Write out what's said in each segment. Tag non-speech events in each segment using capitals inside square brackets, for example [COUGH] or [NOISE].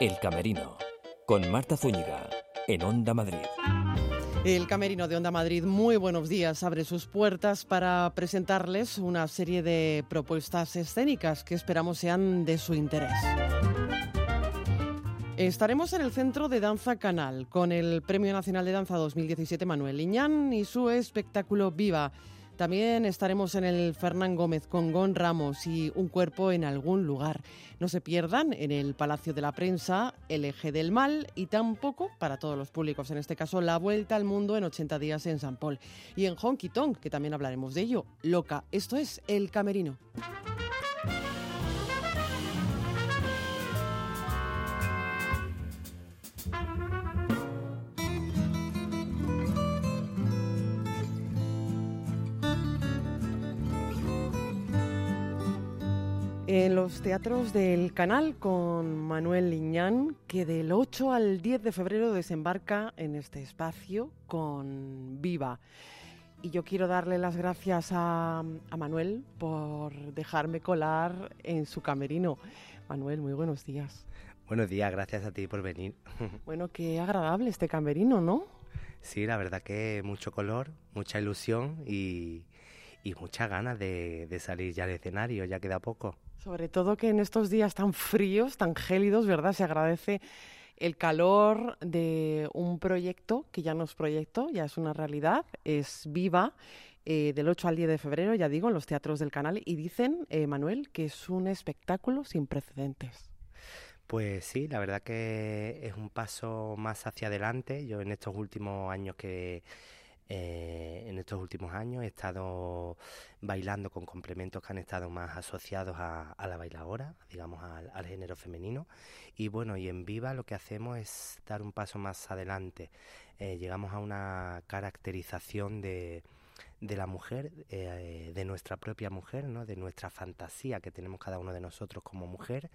El Camerino, con Marta Zúñiga, en Onda Madrid. El Camerino de Onda Madrid, muy buenos días, abre sus puertas para presentarles una serie de propuestas escénicas que esperamos sean de su interés. Estaremos en el Centro de Danza Canal con el Premio Nacional de Danza 2017 Manuel Liñán y su espectáculo Viva. También estaremos en el Fernán Gómez con Gon Ramos y Un cuerpo en algún lugar. No se pierdan en el Palacio de la Prensa El eje del mal y tampoco para todos los públicos, en este caso La Vuelta al Mundo en 80 días en San Paul. Y en Honky Tonk, que también hablaremos de ello. Loca, esto es El Camerino. En los teatros del canal con Manuel Liñán, que del 8 al 10 de febrero desembarca en este espacio con Viva. Y yo quiero darle las gracias a, a, Manuel por dejarme colar en su camerino. Manuel, muy buenos días. Buenos días, gracias a ti por venir. [LAUGHS] Bueno, qué agradable este camerino, ¿no? Sí, la verdad que mucho color, mucha ilusión y, y muchas ganas de, de salir ya al escenario, ya queda poco. Sobre todo que en estos días tan fríos, tan gélidos, ¿verdad? Se agradece el calor de un proyecto que ya no es proyecto, ya es una realidad, es viva, eh, del 8 al 10 de febrero, ya digo, en los teatros del canal, y dicen, eh, Manuel, que es un espectáculo sin precedentes. Pues sí, la verdad que es un paso más hacia adelante. Yo en estos últimos años que eh, en estos últimos años he estado bailando con complementos que han estado más asociados a, a la bailadora, digamos al, género femenino. Y bueno, y en Viva lo que hacemos es dar un paso más adelante. Eh, llegamos a una caracterización de, de la mujer, eh, de nuestra propia mujer, ¿no? de nuestra fantasía que tenemos cada uno de nosotros como mujer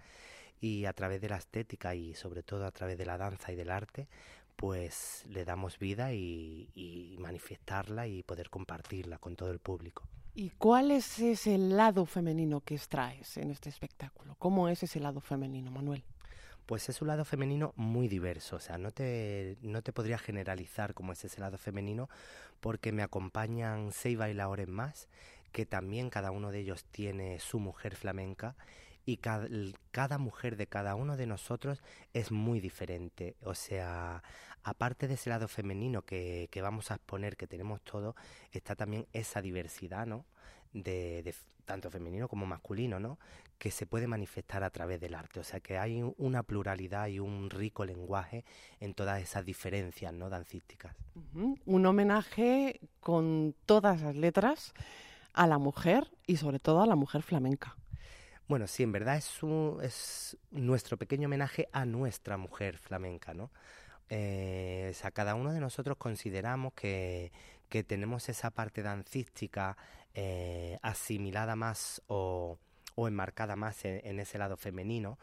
y a través de la estética y sobre todo a través de la danza y del arte, pues le damos vida y, y, manifestarla y poder compartirla con todo el público. ¿Y cuál es ese lado femenino que extraes en este espectáculo? ¿Cómo es ese lado femenino, Manuel? Pues es un lado femenino muy diverso, o sea, no te, no te podría generalizar cómo es ese lado femenino porque me acompañan seis bailadores más, que también cada uno de ellos tiene su mujer flamenca y cada, mujer de cada uno de nosotros es muy diferente. O sea, aparte de ese lado femenino que, que vamos a exponer, que tenemos todo, está también esa diversidad, ¿no? De, tanto femenino como masculino, ¿no? Que se puede manifestar a través del arte. O sea, que hay una pluralidad y un rico lenguaje en todas esas diferencias, ¿no? Dancísticas. Un homenaje con todas las letras a la mujer y sobre todo a la mujer flamenca. Bueno, sí, en verdad es, un, es nuestro pequeño homenaje a nuestra mujer flamenca, ¿no? Eh, cada uno de nosotros consideramos que, que tenemos esa parte dancística eh, asimilada más o, o enmarcada más en, en, ese lado femenino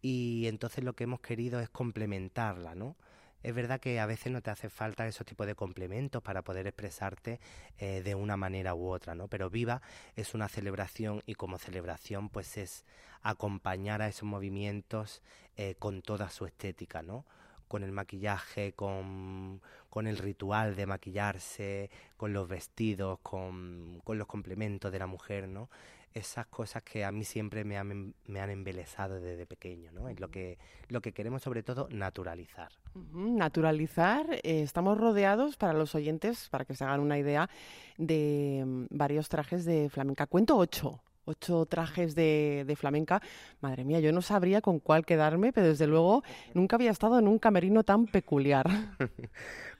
y entonces lo que hemos querido es complementarla, ¿no? Es verdad que a veces no te hace falta esos tipos de complementos para poder expresarte eh, de una manera u otra, ¿no? Pero Viva es una celebración y como celebración pues es acompañar a esos movimientos eh, con toda su estética, ¿no? con el maquillaje, con, con, el ritual de maquillarse, con los vestidos, con, con, los complementos de la mujer, ¿no? Esas cosas que a mí siempre me han, me han embelesado desde pequeño, ¿no? Es lo que, lo que queremos sobre todo naturalizar. Naturalizar, eh, estamos rodeados para los oyentes, para que se hagan una idea, de um, varios trajes de flamenca. Cuento ocho ocho trajes de, de, flamenca. Madre mía, yo no sabría con cuál quedarme, pero desde luego nunca había estado en un camerino tan peculiar. [LAUGHS]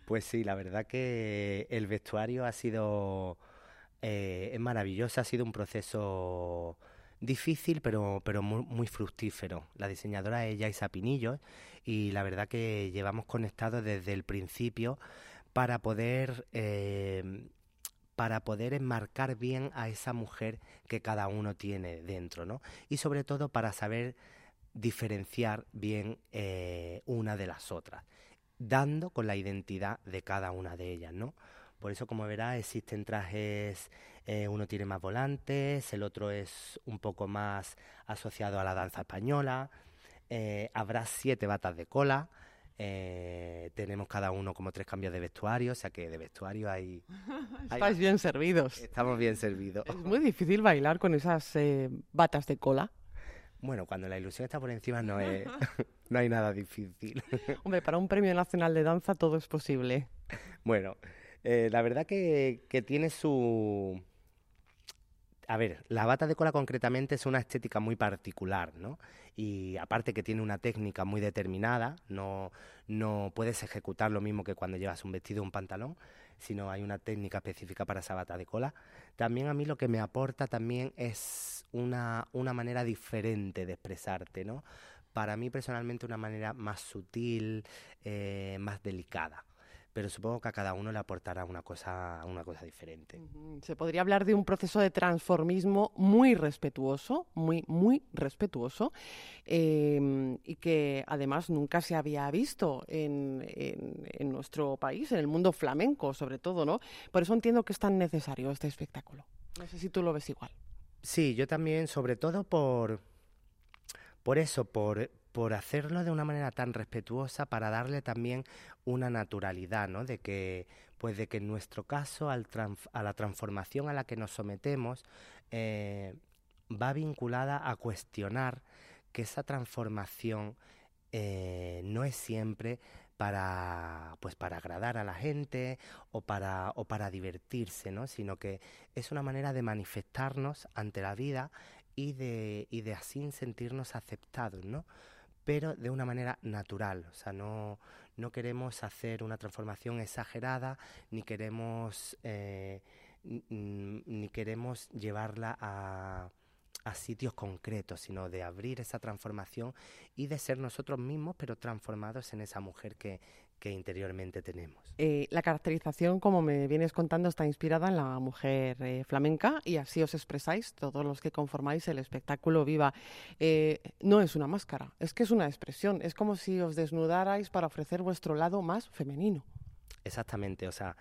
pues sí, la verdad que el vestuario ha sido eh, es maravilloso, ha sido un proceso difícil pero, pero muy, muy, fructífero. La diseñadora es Yaisa Pinillo y la verdad que llevamos conectados desde el principio para poder eh, para poder enmarcar bien a esa mujer que cada uno tiene dentro, ¿no? Y sobre todo para saber diferenciar bien eh, una de las otras, dando con la identidad de cada una de ellas, ¿no? Por eso, como verás, existen trajes, eh, uno tiene más volantes, el otro es un poco más asociado a la danza española, Eh, habrá siete batas de cola. Eh, tenemos cada uno como tres cambios de vestuario, o sea que de vestuario hay... [LAUGHS] Estáis bien servidos. Estamos bien servidos. Es muy difícil bailar con esas eh, batas de cola. Bueno, cuando la ilusión está por encima no, es, [LAUGHS] [LAUGHS] no hay nada difícil. Hombre, para un premio nacional de danza todo es posible. Bueno, eh, la verdad que, tiene su... A ver, la bata de cola concretamente es una estética muy particular, ¿no? Y aparte que tiene una técnica muy determinada, no, no puedes ejecutar lo mismo que cuando llevas un vestido o un pantalón, sino hay una técnica específica para esa bata de cola. También a mí lo que me aporta también es una, una manera diferente de expresarte, ¿no? Para mí personalmente una manera más sutil, eh, más delicada pero supongo que a cada uno le aportará una cosa, una cosa diferente. Se podría hablar de un proceso de transformismo muy respetuoso, muy, muy respetuoso, em, y que además nunca se había visto en, en, nuestro país, en el mundo flamenco sobre todo, ¿no? Por eso entiendo que es tan necesario este espectáculo. No sé si tú lo ves igual. Sí, yo también, sobre todo por, por eso, por, por hacerlo de una manera tan respetuosa para darle también una naturalidad, ¿no? De que, pues de que en nuestro caso, al a la transformación a la que nos sometemos, eh, va vinculada a cuestionar que esa transformación eh, no es siempre para pues para agradar a la gente o para o para divertirse, ¿no? sino que es una manera de manifestarnos ante la vida y de y de así sentirnos aceptados, ¿no? Pero de una manera natural. O sea, no, no queremos hacer una transformación exagerada, ni queremos, eh, ni queremos llevarla a, a sitios concretos, sino de abrir esa transformación y de ser nosotros mismos, pero transformados en esa mujer que, que interiormente tenemos. Eh, la caracterización, como me vienes contando, está inspirada en la mujer eh, flamenca y así os expresáis todos los que conformáis el espectáculo Viva. Eh, no es una máscara, es que es una expresión, es como si os desnudarais para ofrecer vuestro lado más femenino. Exactamente, o sea,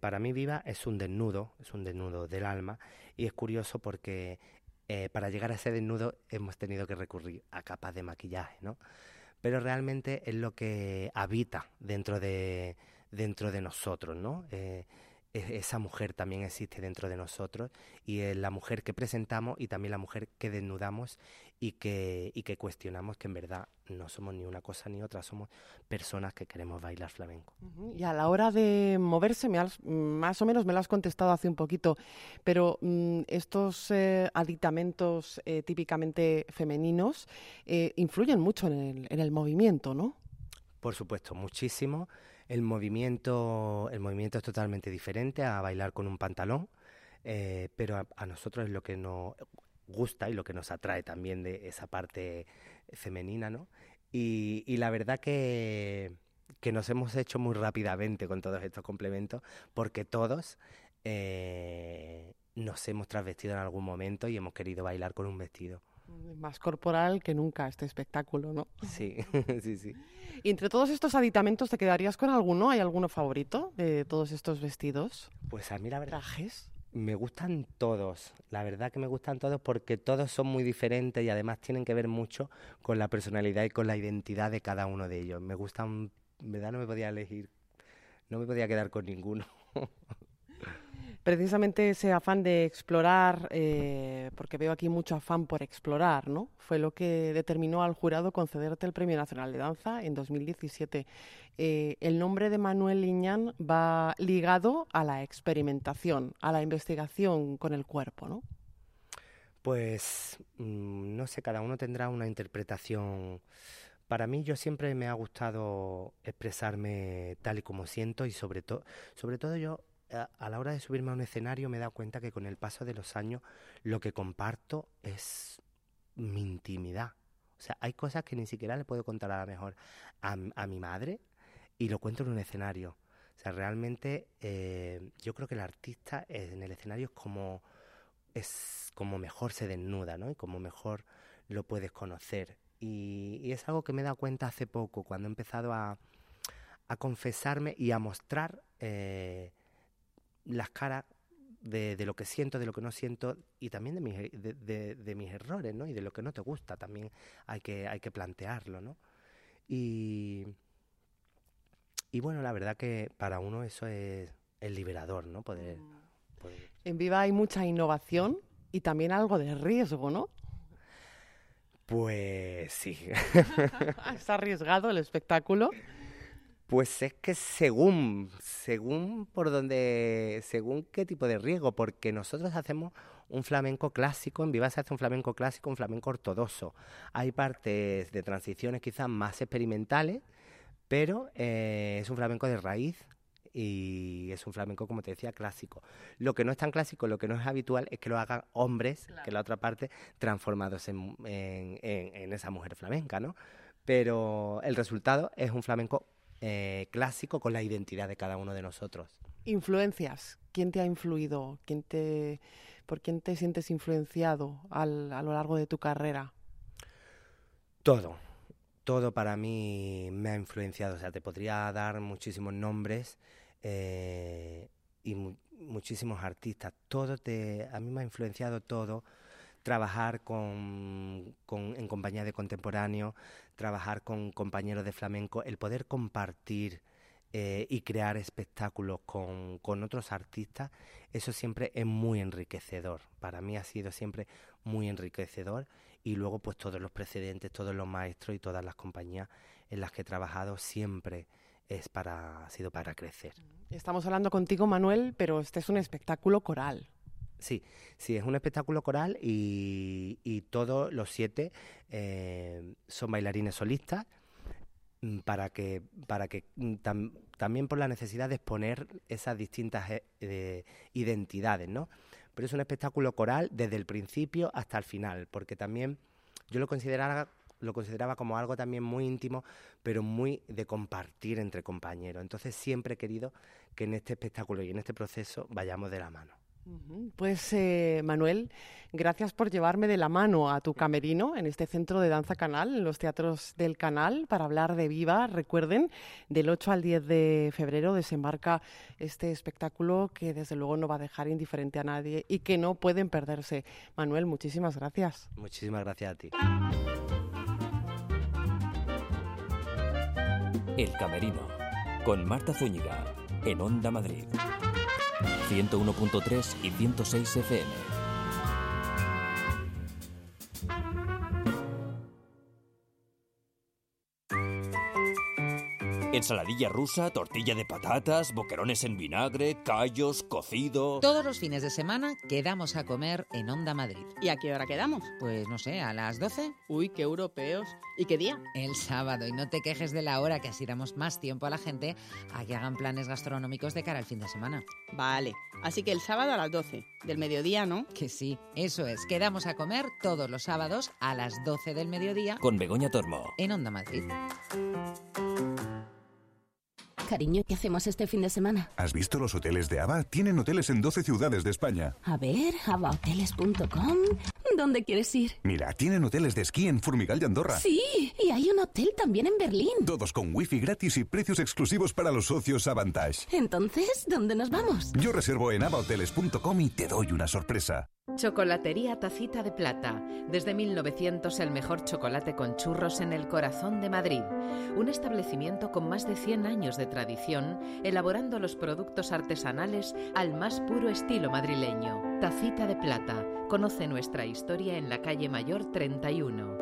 para mí Viva es un desnudo, es un desnudo del alma y es curioso porque para llegar a ese desnudo hemos tenido que recurrir a capas de maquillaje, ¿no? Pero realmente es lo que habita dentro de, dentro de nosotros, ¿no? Eh, esa mujer también existe dentro de nosotros y es la mujer que presentamos y también la mujer que desnudamos y que, y que cuestionamos que en verdad no somos ni una cosa ni otra, somos personas que queremos bailar flamenco. Y a la hora de moverse, me más o menos me lo has contestado hace un poquito, pero mm, estos eh, aditamentos eh, típicamente femeninos eh, influyen mucho en el, en el movimiento, ¿no? Por supuesto, muchísimo. El movimiento, el movimiento es totalmente diferente a bailar con un pantalón, eh, pero a, nosotros es lo que nos gusta y lo que nos atrae también de esa parte femenina, ¿no? Y, la verdad que, que, nos hemos hecho muy rápidamente con todos estos complementos, porque todos eh, nos hemos trasvestido en algún momento y hemos querido bailar con un vestido. Más corporal que nunca este espectáculo, ¿no? Sí, [LAUGHS] sí, sí. Y entre todos estos aditamentos, ¿te quedarías con alguno? ¿Hay alguno favorito de todos estos vestidos? Pues a mí la verdad... ¿Trajes? Me gustan todos, la verdad que me gustan todos porque todos son muy diferentes y además tienen que ver mucho con la personalidad y con la identidad de cada uno de ellos. Me gustan, en verdad no me podía elegir, no me podía quedar con ninguno. [LAUGHS] precisamente ese afán de explorar, eh, porque veo aquí mucho afán por explorar, ¿no? Fue lo que determinó al jurado concederte el Premio Nacional de Danza en 2017. Eh, el nombre de Manuel Liñán va ligado a la experimentación, a la investigación con el cuerpo, ¿no? Pues mm, no sé, cada uno tendrá una interpretación. Para mí yo siempre me ha gustado expresarme tal y como siento y sobre todo, sobre todo yo a, la hora de subirme a un escenario me he dado cuenta que con el paso de los años lo que comparto es mi intimidad. O sea, hay cosas que ni siquiera le puedo contar a lo mejor a, mi madre y lo cuento en un escenario. O sea, realmente eh, yo creo que el artista en el escenario es como, es como mejor se desnuda, ¿no? Y como mejor lo puedes conocer. Y, es algo que me he dado cuenta hace poco, cuando he empezado a, a confesarme y a mostrar eh, las caras de, lo que siento, de lo que no siento y también de mis, de, mis errores, ¿no? Y de lo que no te gusta también hay que, hay que plantearlo, ¿no? Y, y bueno, la verdad que para uno eso es el liberador, ¿no? Poder, En Viva hay mucha innovación y también algo de riesgo, ¿no? Pues sí. [LAUGHS] ¿Es arriesgado el espectáculo? Pues es que según, según por donde, según qué tipo de riesgo, porque nosotros hacemos un flamenco clásico, en Viva se hace un flamenco clásico, un flamenco ortodoxo. Hay partes de transiciones quizás más experimentales, pero eh, es un flamenco de raíz y es un flamenco, como te decía, clásico. Lo que no es tan clásico, lo que no es habitual es que lo hagan hombres, que la otra parte, transformados en, en, en esa mujer flamenca, ¿no? Pero el resultado es un flamenco eh, clásico con la identidad de cada uno de nosotros. Influencias. ¿Quién te ha influido? ¿Quién te, ¿Por quién te sientes influenciado a lo largo de tu carrera? Todo. Todo para mí me ha influenciado. O sea, te podría dar muchísimos nombres eh, y muchísimos artistas. Todo te, a mí me ha influenciado todo trabajar con, en compañía de contemporáneos, trabajar con compañeros de flamenco, el poder compartir eh, y crear espectáculos con, con, otros artistas, eso siempre es muy enriquecedor. Para mí ha sido siempre muy enriquecedor y luego pues todos los precedentes, todos los maestros y todas las compañías en las que he trabajado siempre es para, ha sido para crecer. Estamos hablando contigo, Manuel, pero este es un espectáculo coral. Sí, sí, es un espectáculo coral y, todos los siete eh, son bailarines solistas mm, para que, para que mm, también por la necesidad de exponer esas distintas eh, identidades, ¿no? Pero es un espectáculo coral desde el principio hasta el final, porque también yo lo consideraba lo consideraba como algo también muy íntimo, pero muy de compartir entre compañeros. Entonces siempre he querido que en este espectáculo y en este proceso vayamos de la mano. Pues eh, Manuel, gracias por llevarme de la mano a tu camerino en este centro de danza canal, en los teatros del canal, para hablar de Viva. Recuerden, del 8 al 10 de febrero desembarca este espectáculo que desde luego no va a dejar indiferente a nadie y que no pueden perderse. Manuel, muchísimas gracias. Muchísimas gracias a ti. El Camerino, con Marta Zúñiga, en Onda Madrid. 101.3 y 106 FM. Ensaladilla rusa, tortilla de patatas, boquerones en vinagre, callos, cocido. Todos los fines de semana quedamos a comer en Onda Madrid. ¿Y a qué hora quedamos? Pues no sé, a las 12. Uy, qué europeos. ¿Y qué día? El sábado. Y no te quejes de la hora, que así damos más tiempo a la gente a que hagan planes gastronómicos de cara al fin de semana. Vale. Así que el sábado a las 12. Del mediodía, ¿no? Que sí, eso es. Quedamos a comer todos los sábados a las 12 del mediodía. Con Begoña Tormo. En Onda Madrid. Cariño, ¿qué hacemos este fin de semana? ¿Has visto los hoteles de ABA? Tienen hoteles en 12 ciudades de España. A ver, abahoteles.com. ¿Dónde quieres ir? Mira, tienen hoteles de esquí en Formigal y Andorra. Sí, y hay un hotel también en Berlín. Todos con wifi gratis y precios exclusivos para los socios Avantage. Entonces, ¿dónde nos vamos? Yo reservo en abahoteles.com y te doy una sorpresa. Chocolatería Tacita de Plata. Desde 1900 el mejor chocolate con churros en el corazón de Madrid. Un establecimiento con más de 100 años de tradición, elaborando los productos artesanales al más puro estilo madrileño. Tacita de Plata. Conoce nuestra historia en la calle Mayor 31.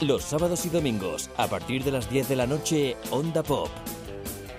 Los sábados y domingos, a partir de las 10 de la noche, Onda Pop.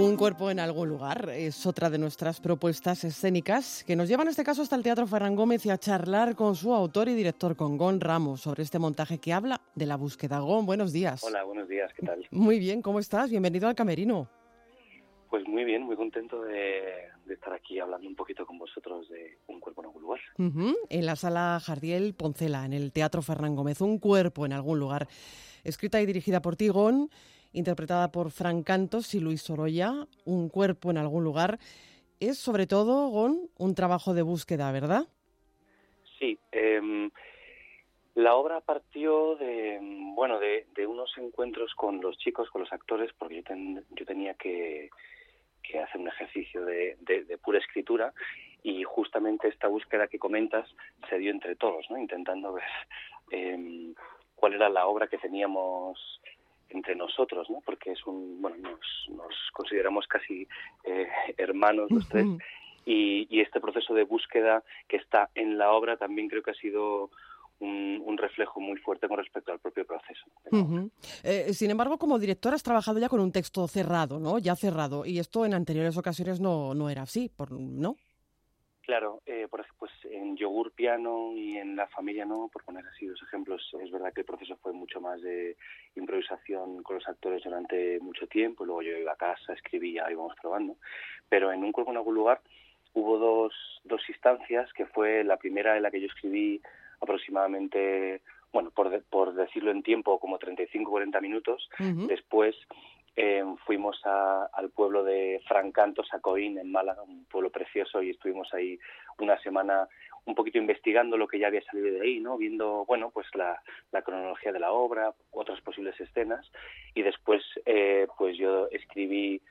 Un cuerpo en algún lugar es otra de nuestras propuestas escénicas que nos lleva en este caso hasta el Teatro Ferran Gómez y a charlar con su autor y director, con Gon Ramos, sobre este montaje que habla de la búsqueda. Gon, buenos días. Hola, buenos días, ¿qué tal? Muy bien, ¿cómo estás? Bienvenido al Camerino. Pues muy bien, muy contento de, estar aquí hablando un poquito con vosotros de Un cuerpo en algún lugar. En la sala Jardiel Poncela, en el Teatro Fernán Gómez, Un cuerpo en algún lugar. Escrita y dirigida por Tigón, interpretada por Fran Cantos y Luis Sorolla, Un cuerpo en algún lugar. Es sobre todo, Gon, un trabajo de búsqueda, ¿verdad? Sí. Eh, la obra partió de, bueno, de, unos encuentros con los chicos, con los actores, porque yo, yo tenía que, hacer un ejercicio de, pura escritura y justamente esta búsqueda que comentas se dio entre todos, ¿no? intentando ver em, cuál era la obra que teníamos entre nosotros, ¿no? porque es un, bueno, nos, consideramos casi eh, hermanos los tres y, y este proceso de búsqueda que está en la obra también creo que ha sido un, reflejo muy fuerte con respecto al propio proceso. Eh, sin embargo, como director has trabajado ya con un texto cerrado, ¿no? Ya cerrado. Y esto en anteriores ocasiones no, no era así, ¿no? Claro, eh, por ejemplo, pues en Yogur Piano y en La Familia No, por poner así dos ejemplos, es verdad que el proceso fue mucho más de improvisación con los actores durante mucho tiempo, luego yo iba a casa, escribía, íbamos probando, pero en Un cuerpo en algún lugar hubo dos, dos instancias, que fue la primera en la que yo escribí aproximadamente, bueno, por, por decirlo en tiempo, como 35-40 minutos. Después eh, fuimos al pueblo de Francanto, Sacoín, en Málaga, un pueblo precioso, y estuvimos ahí una semana un poquito investigando lo que ya había salido de ahí, ¿no? Viendo, bueno, pues la, cronología de la obra, otras posibles escenas, y después, eh, pues yo escribí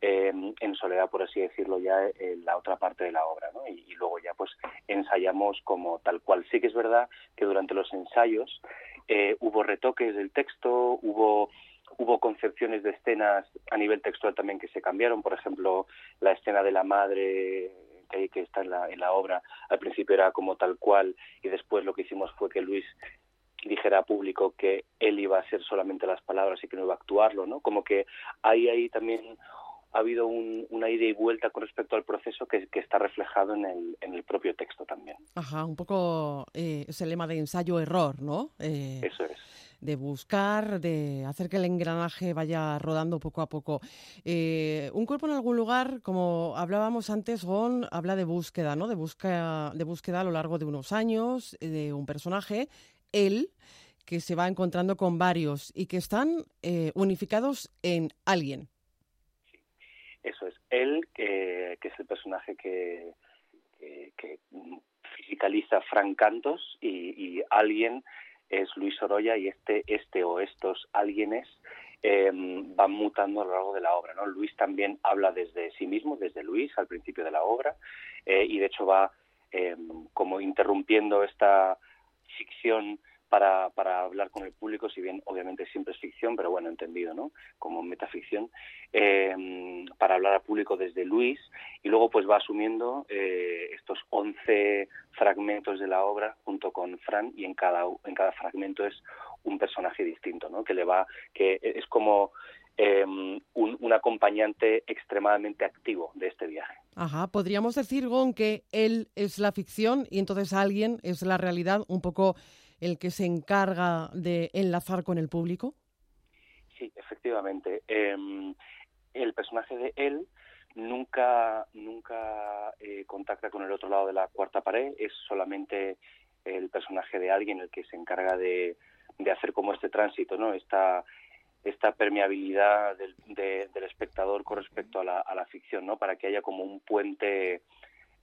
eh, en soledad, por así decirlo, ya en la otra parte de la obra, ¿no? Y, luego ya pues ensayamos como tal cual. Sí que es verdad que durante los ensayos eh, hubo retoques del texto, hubo hubo concepciones de escenas a nivel textual también que se cambiaron, por ejemplo, la escena de la madre que, que está en la, en la obra, al principio era como tal cual y después lo que hicimos fue que Luis dijera a público que él iba a ser solamente las palabras y que no iba a actuarlo, ¿no? Como que hay ahí también ha habido un, una ida y vuelta con respecto al proceso que, está reflejado en el, en el, propio texto también. Ajá, un poco eh, ese lema de ensayo-error, ¿no? Eh, Eso es. De buscar, de hacer que el engranaje vaya rodando poco a poco. Eh, un cuerpo en algún lugar, como hablábamos antes, Gon habla de búsqueda, ¿no? De búsqueda, de búsqueda a lo largo de unos años de un personaje, él, que se va encontrando con varios y que están unificados en alguien. Eso es. Él, que, es el personaje que, que, fisicaliza Frank Cantos y, alguien es Luis Oroya y este, este o estos alguienes em, van mutando a lo largo de la obra. ¿no? Luis también habla desde sí mismo, desde Luis al principio de la obra eh, y de hecho va em, como interrumpiendo esta ficción para, para hablar con el público, si bien obviamente siempre es ficción, pero bueno, entendido, ¿no? Como metaficción, eh, para hablar al público desde Luis y luego pues va asumiendo eh, estos 11 fragmentos de la obra junto con Fran y en cada, en cada fragmento es un personaje distinto, ¿no? Que le va, que es como em, un, un, acompañante extremadamente activo de este viaje. Ajá, podríamos decir, Gon, que él es la ficción y entonces alguien es la realidad un poco el que se encarga de enlazar con el público? Sí, efectivamente. Em, el personaje de él nunca, nunca eh, contacta con el otro lado de la cuarta pared, es solamente el personaje de alguien el que se encarga de, de hacer como este tránsito, ¿no? Esta, esta permeabilidad del, del espectador con respecto a la, a la ficción, ¿no? Para que haya como un puente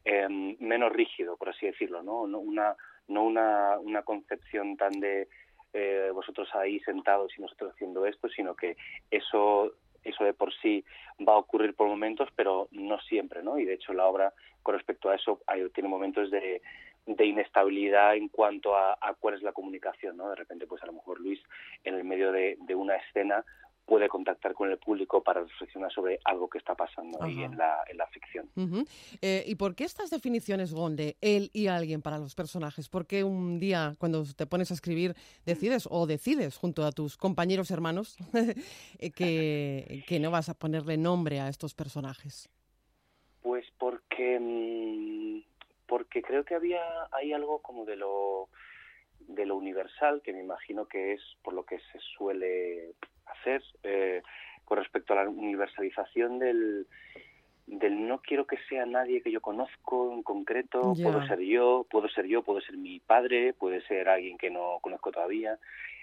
em, menos rígido, por así decirlo, ¿no? Una, no una, una concepción tan de eh, vosotros ahí sentados y nosotros haciendo esto, sino que eso eso de por sí va a ocurrir por momentos, pero no siempre, ¿no? Y de hecho la obra con respecto a eso tiene momentos de, de inestabilidad en cuanto a, a, cuál es la comunicación, ¿no? De repente, pues a lo mejor Luis en el medio de, de una escena puede contactar con el público para reflexionar sobre algo que está pasando ahí en la, en la ficción. Eh, ¿Y por qué estas definiciones, Gonde, él y alguien para los personajes? ¿Por qué un día, cuando te pones a escribir, decides o decides junto a tus compañeros hermanos [LAUGHS] eh, que, que no vas a ponerle nombre a estos personajes? Pues porque, mm, porque creo que había hay algo como de lo de lo universal que me imagino que es por lo que se suele hacer, eh, con respecto a la universalización del, del no quiero que sea nadie que yo conozco en concreto, puedo ser yo, puedo ser yo, puedo ser mi padre, puede ser alguien que no conozco todavía.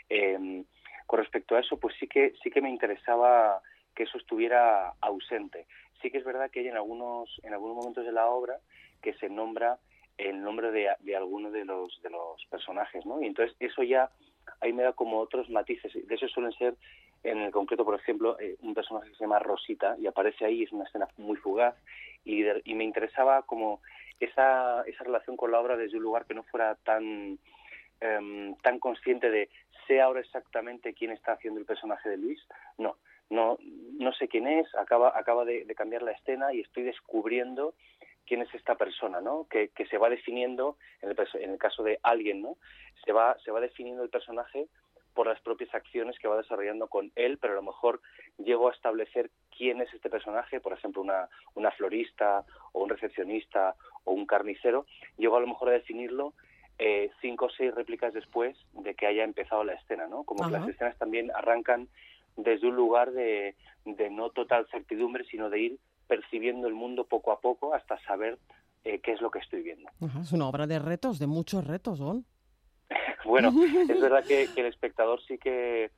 Eh, con respecto a eso, pues sí que sí que me interesaba que eso estuviera ausente. Sí que es verdad que hay en algunos en algunos momentos de la obra que se nombra el nombre de, de alguno de los de los personajes, ¿no? Y entonces eso ya ahí me da como otros matices. De eso suelen ser, en el concreto, por ejemplo, eh, un personaje que se llama Rosita y aparece ahí, es una escena muy fugaz y, me interesaba como esa, esa relación con la obra desde un lugar que no fuera tan em, tan consciente de sé ahora exactamente quién está haciendo el personaje de Luis. No, no, no sé quién es, acaba, acaba de, cambiar la escena y estoy descubriendo quién es esta persona, ¿no? Que, que se va definiendo, en el, en el caso de alguien, ¿no? Se va, se va definiendo el personaje por las propias acciones que va desarrollando con él, pero a lo mejor llego a establecer quién es este personaje, por ejemplo, una, una florista o un recepcionista o un carnicero, llego a lo mejor a definirlo eh, cinco o seis réplicas después de que haya empezado la escena, ¿no? Como que las escenas también arrancan desde un lugar de, de no total certidumbre, sino de ir percibiendo el mundo poco a poco hasta saber eh, qué es lo que estoy viendo. es una obra de retos, de muchos retos, ¿no? Bueno, es verdad que, el espectador sí que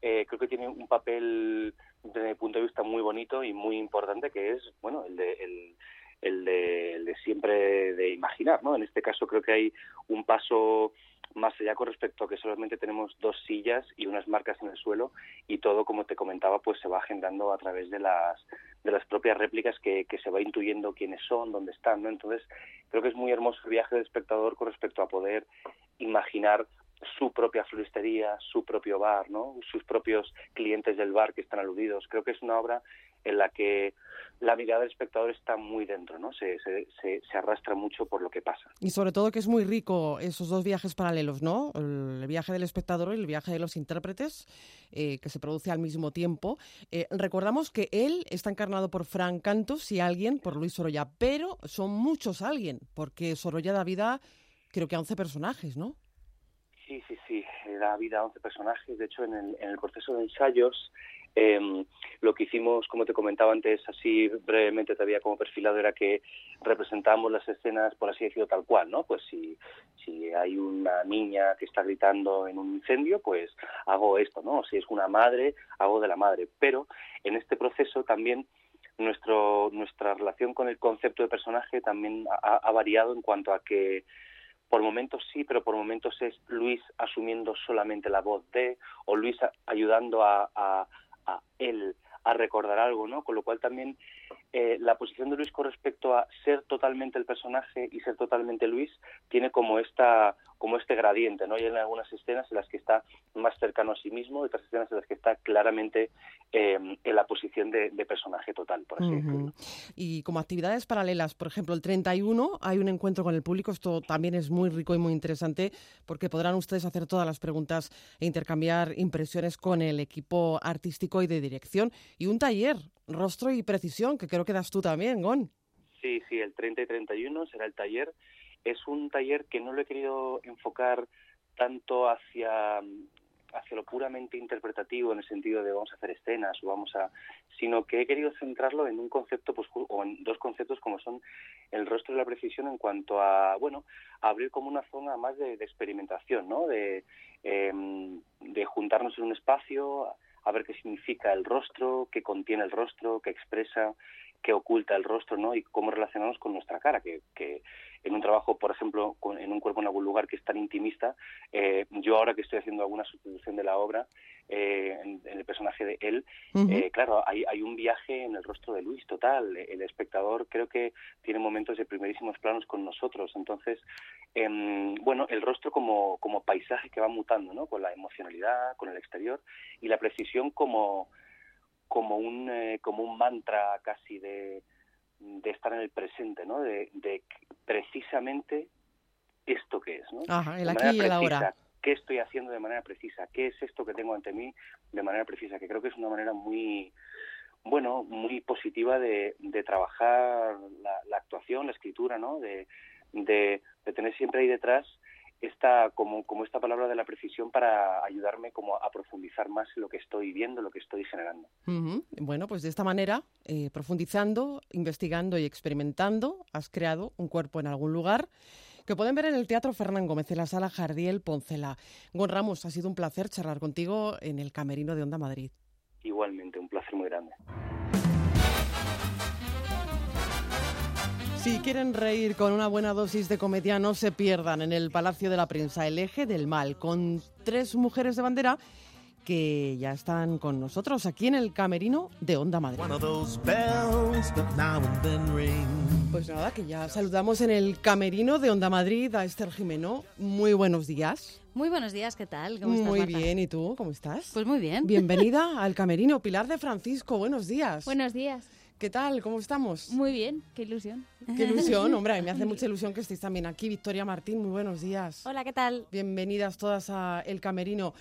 eh, creo que tiene un papel desde mi punto de vista muy bonito y muy importante que es bueno el de el, el de, siempre de imaginar, ¿no? En este caso creo que hay un paso más allá con respecto a que solamente tenemos dos sillas y unas marcas en el suelo y todo, como te comentaba, pues se va agendando a través de las de las propias réplicas que, que se va intuyendo quiénes son, dónde están, ¿no? Entonces, creo que es muy hermoso el viaje del espectador con respecto a poder imaginar su propia floristería, su propio bar, ¿no? sus propios clientes del bar que están aludidos. Creo que es una obra en la que la mirada del espectador está muy dentro, ¿no? Se, arrastra mucho por lo que pasa. Y sobre todo que es muy rico esos dos viajes paralelos, ¿no? El viaje del espectador y el viaje de los intérpretes, eh, que se produce al mismo tiempo. Eh, recordamos que él está encarnado por Frank Cantos y alguien por Luis Sorolla, pero son muchos alguien, porque Sorolla da vida, creo que a 11 personajes, ¿no? Sí, sí, sí, da vida a 11 personajes. De hecho, en el, en el proceso de ensayos eh, lo que hicimos, como te comentaba antes, así brevemente te había como perfilado, era que representamos las escenas, por así decirlo, tal cual, ¿no? Pues si, si hay una niña que está gritando en un incendio, pues hago esto, ¿no? Si es una madre, hago de la madre. Pero en este proceso también nuestro, nuestra relación con el concepto de personaje también ha, variado en cuanto a que por momentos sí, pero por momentos es Luis asumiendo solamente la voz de, o Luis ayudando a, a él a recordar algo, ¿no? Con lo cual también eh, la posición de Luis con respecto a ser totalmente el personaje y ser totalmente Luis tiene como esta como este gradiente, ¿no? Hay en algunas escenas en las que está más cercano a sí mismo, y otras escenas en las que está claramente em, en la posición de, personaje total, por así decirlo. Y como actividades paralelas, por ejemplo, el 31 hay un encuentro con el público, esto también es muy rico y muy interesante porque podrán ustedes hacer todas las preguntas e intercambiar impresiones con el equipo artístico y de dirección y un taller, rostro y precisión, que creo que das tú también, Gon. Sí, sí, el 30 y 31 será el taller es un taller que no lo he querido enfocar tanto hacia hacia lo puramente interpretativo en el sentido de vamos a hacer escenas o vamos a sino que he querido centrarlo en un concepto pues o en dos conceptos como son el rostro y la precisión en cuanto a bueno abrir como una zona más de, experimentación no de em, de juntarnos en un espacio a ver qué significa el rostro qué contiene el rostro qué expresa qué oculta el rostro no y cómo relacionarnos con nuestra cara que, que en un trabajo, por ejemplo, en un cuerpo en algún lugar que es tan intimista, eh, yo ahora que estoy haciendo alguna sustitución de la obra, eh, en, el personaje de él, eh, claro, hay, hay un viaje en el rostro de Luis total. El espectador creo que tiene momentos de primerísimos planos con nosotros. Entonces, em, bueno, el rostro como, como paisaje que va mutando, ¿no? Con la emocionalidad, con el exterior y la precisión como como un como un mantra casi de de estar en el presente, ¿no? De, de precisamente esto que es, ¿no? Ajá, el aquí y el ahora. ¿Qué estoy haciendo de manera precisa? ¿Qué es esto que tengo ante mí de manera precisa? Que creo que es una manera muy, bueno, muy positiva de, de trabajar la, actuación, la escritura, ¿no? De, de, tener siempre ahí detrás esta como, como esta palabra de la precisión para ayudarme como a profundizar más en lo que estoy viendo, lo que estoy generando. Bueno, pues de esta manera, eh, profundizando, investigando y experimentando, has creado un cuerpo en algún lugar que pueden ver en el Teatro Fernán Gómez, en la sala Jardiel Poncela. Gon Ramos, ha sido un placer charlar contigo en el Camerino de Onda Madrid. Igualmente, un placer muy grande. Si quieren reír con una buena dosis de comedia, no se pierdan en el Palacio de la Prensa, el eje del mal, con tres mujeres de bandera que ya están con nosotros aquí en el camerino de Onda Madrid. Pues nada, que ya saludamos en el camerino de Onda Madrid a Esther Jimeno. Muy buenos días. Muy buenos días, ¿qué tal? ¿Cómo estás, muy Marta? bien, ¿y tú? ¿Cómo estás? Pues muy bien. Bienvenida [LAUGHS] al camerino. Pilar de Francisco, buenos días. Buenos días. ¿Qué tal? ¿Cómo estamos? Muy bien, qué ilusión. Qué ilusión, [LAUGHS] hombre, a mí me hace mucha ilusión que estéis también aquí. Victoria Martín, muy buenos días. Hola, ¿qué tal? Bienvenidas todas a El Camerino.